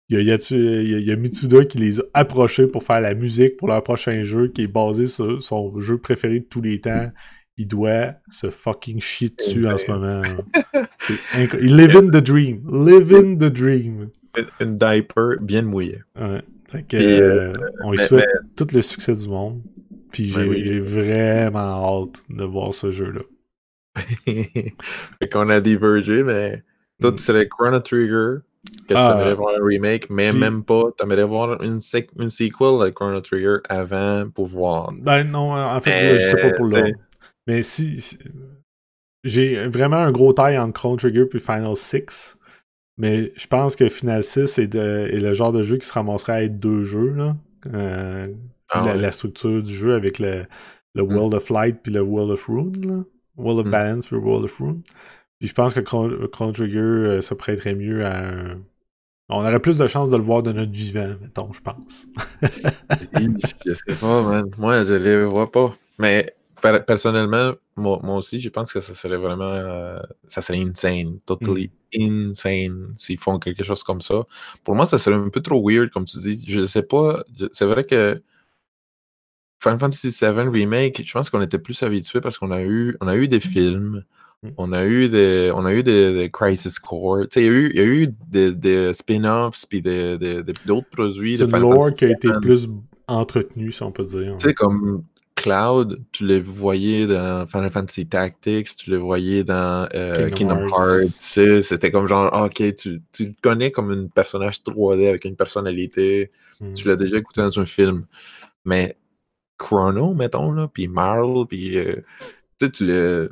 il y, a, Yatsu- il y a- il y a Mitsuda qui les a approchés pour faire la musique pour leur prochain jeu qui est basé sur son jeu préféré de tous les temps. Il doit se fucking chier dessus en ce moment. Inc- Live in the dream. Live in the dream. Une- diaper bien mouillée. Ouais. Fait que, Puis, euh, on lui mais- souhaite tout le succès du monde. Puis Ben j'ai oui. vraiment hâte de voir ce jeu-là. fait qu'on a divergé, mais toi, Mm. tu serais Chrono Trigger, que tu Ah. aimerais voir un remake, mais Puis- même pas. Tu aimerais voir une, sequel de Chrono Trigger avant pour voir. Ben non, en fait, je sais pas pour Euh, l'autre. Mais si, si- j'ai vraiment un gros taille entre Chrono Trigger puis Final 6. Mais je pense que Final 6 est, de- est le genre de jeu qui se ramasserait à être deux jeux. Là. Euh, Ah la, ouais. la structure du jeu avec le, le World of Light puis le World of Rune. Là. World of Mm. Balance puis World of Rune. Puis je pense que Chrono, Chrono Trigger euh, se prêterait mieux à un... On aurait plus de chances de le voir de notre vivant, mettons, je pense. Je sais pas, man. Moi, je les vois pas. Mais per- personnellement, moi, moi aussi, je pense que ça serait vraiment. euh, ça serait insane. Totally insane s'ils font quelque chose comme ça. Pour moi, ça serait un peu trop weird, comme tu dis. Je sais pas. C'est vrai que. Final Fantasy VII Remake, je pense qu'on était plus habitués parce qu'on a eu, on a eu des films, Mm. on a eu des, on a eu des, des Crisis Core, tu sais, il y a eu, il y a eu des, des spin-offs puis des, des- d'autres produits C'est de lore qui a été plus entretenue, si on peut dire. Tu sais, comme Cloud, tu le voyais dans Final Fantasy Tactics, tu le voyais dans euh, Kingdom Kingdom, Hearts. C'était comme genre, ah, ok, tu, tu le connais comme un personnage 3D avec une personnalité. Mm. Tu l'as déjà écouté dans un film. Mais Chrono, mettons, là, puis Marl, puis euh, tu sais, tu le.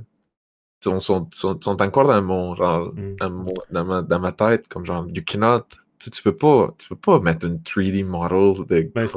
Sont, sont, sont, sont encore dans mon genre Mm. dans, mon- dans ma, dans ma tête comme genre you cannot tu, tu peux pas tu peux pas mettre une 3D model de Ben, ce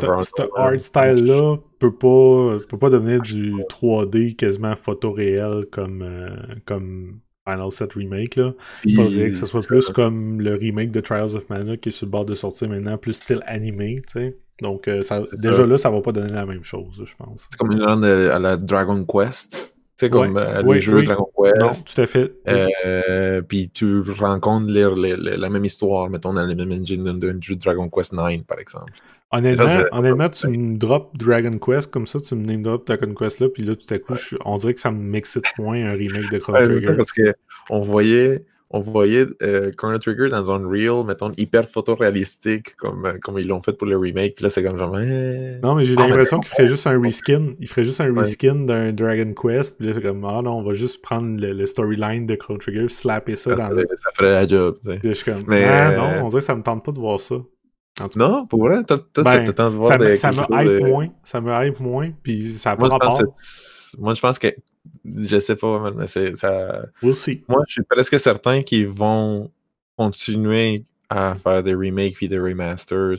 art style-là peut pas, peut pas devenir du 3D quasiment photoréel comme, euh, comme Final 7 Remake. Là. Il faudrait que ce soit plus comme le remake de Trials of Mana qui est sur le bord de sortir maintenant, plus style animé. tu sais. Donc, euh, ça- déjà ça. là, ça va pas donner la même chose, je pense. C'est comme une de- à la Dragon Quest. Sais, comme Ouais, euh, oui, les jeux oui. Dragon Non, Quest. tout à fait. Oui. Euh, puis tu rencontres les- les- les- la même histoire, mettons, dans le même engine d'un jeu Dragon Quest 9, par exemple. Honnêtement, ça, honnêtement, tu me drops Dragon Quest comme ça, tu me name drop Dragon Quest là, puis là, tout à coup, je- on dirait que ça m'excite moins un remake de Chrono Trigger. parce que on voyait, on voyait euh, Chrono Trigger dans un reel, mettons, hyper photoréalistique, comme, euh, comme ils l'ont fait pour le remake. Puis là, c'est comme genre. eh. Non, mais j'ai Ah, l'impression qu'il ferait juste un reskin. Il ferait juste un Ouais. reskin d'un Dragon Quest, puis là, c'est comme, ah non, on va juste prendre le, le storyline de Chrono Trigger, slapper ça ça, dans ferait, le. ça ferait la job. tu sais. Puis là, je suis comme, Mais, ah euh, non, on dirait que ça me tente pas de voir ça. Non, pour vrai, toi, toi, Ben, de voir ça, des- ça me hype de- moins, ça me hype moins, puis ça n'a pas rapport. moi, je pense que. Je sais pas, man, mais c'est ça. We'll see. Moi, je suis presque certain qu'ils vont continuer à faire des remakes puis des remasters,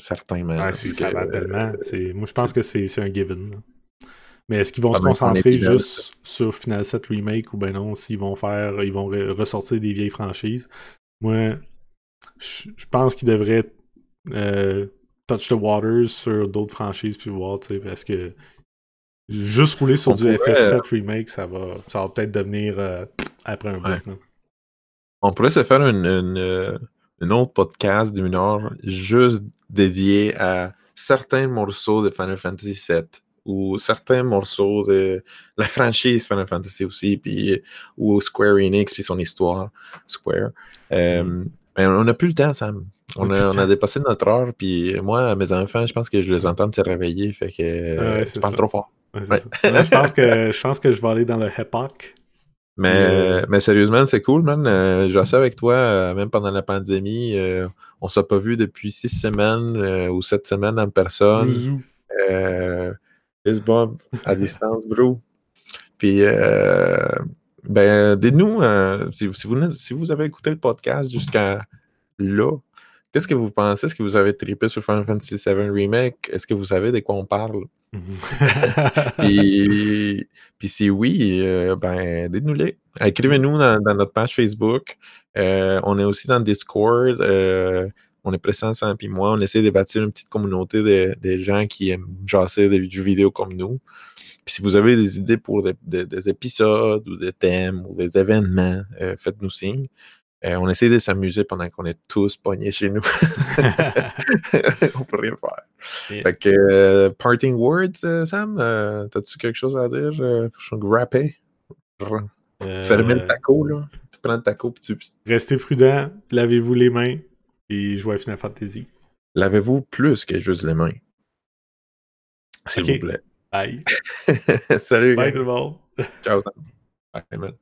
parce c'est- que, ça va euh, tellement. C'est- Moi, je pense que c'est un given. là. Mais est-ce qu'ils vont se concentrer juste sur Final 7 Remake ou ben non, s'ils vont faire, ils vont re- ressortir des vieilles franchises? Moi, je je pense qu'ils devraient euh, touch the waters sur d'autres franchises puis voir, tu sais, parce que juste rouler sur On du pourrait, FF7 Remake, ça va, ça va peut-être devenir euh, après un bout. Ouais. On pourrait se faire une, une, euh, une autre podcast d'une heure juste dédié à certains morceaux de Final Fantasy VII ou certains morceaux de la franchise Final Fantasy aussi, puis ou Square Enix puis son histoire Square. Euh, mais on n'a plus le temps, Sam. On a on a dépassé notre heure, puis moi, mes enfants, je pense que je les entends se réveiller, fait que euh, Ouais, je c'est parle ça. trop fort. Ouais, c'est Ouais. ça. Là, je pense que je pense que je vais aller dans le Epoch. Mais, Euh, mais sérieusement, c'est cool, man. Euh, je sais avec toi, euh, même pendant la pandémie, euh, on s'est pas vu depuis six semaines ou sept semaines en personne. Euh, Fist bump à distance, bro. Puis, ben, dites-nous, si, si vous, si vous avez écouté le podcast jusqu'à là, qu'est-ce que vous pensez? Est-ce que vous avez trippé sur Final Fantasy VII Remake? Est-ce que vous savez de quoi on parle? Puis, si oui, euh, ben, dites-nous-les. Écrivez-nous dans, notre page Facebook. Euh, on est aussi dans Discord. euh, on est présent, Sam puis moi. On essaie de bâtir une petite communauté de, gens qui aiment jaser des jeux vidéo comme nous. Puis si vous avez des idées pour des épisodes ou des thèmes ou des événements, euh, faites-nous signe. Euh, on essaie de s'amuser pendant qu'on est tous pognés chez nous. on peut rien faire. Yeah. Fait que, euh, parting words, euh, Sam, euh, t'as-tu quelque chose à dire? Je suis grappé. Euh, Fermer le taco, là. Tu prends le taco puis tu. Restez prudent, lavez-vous les mains et jouez à Final Fantasy. Lavez-vous plus que juste les mains. S'il vous plaît. Bye. Salut, Bye tout le monde. Ciao, Sam. Bye, man.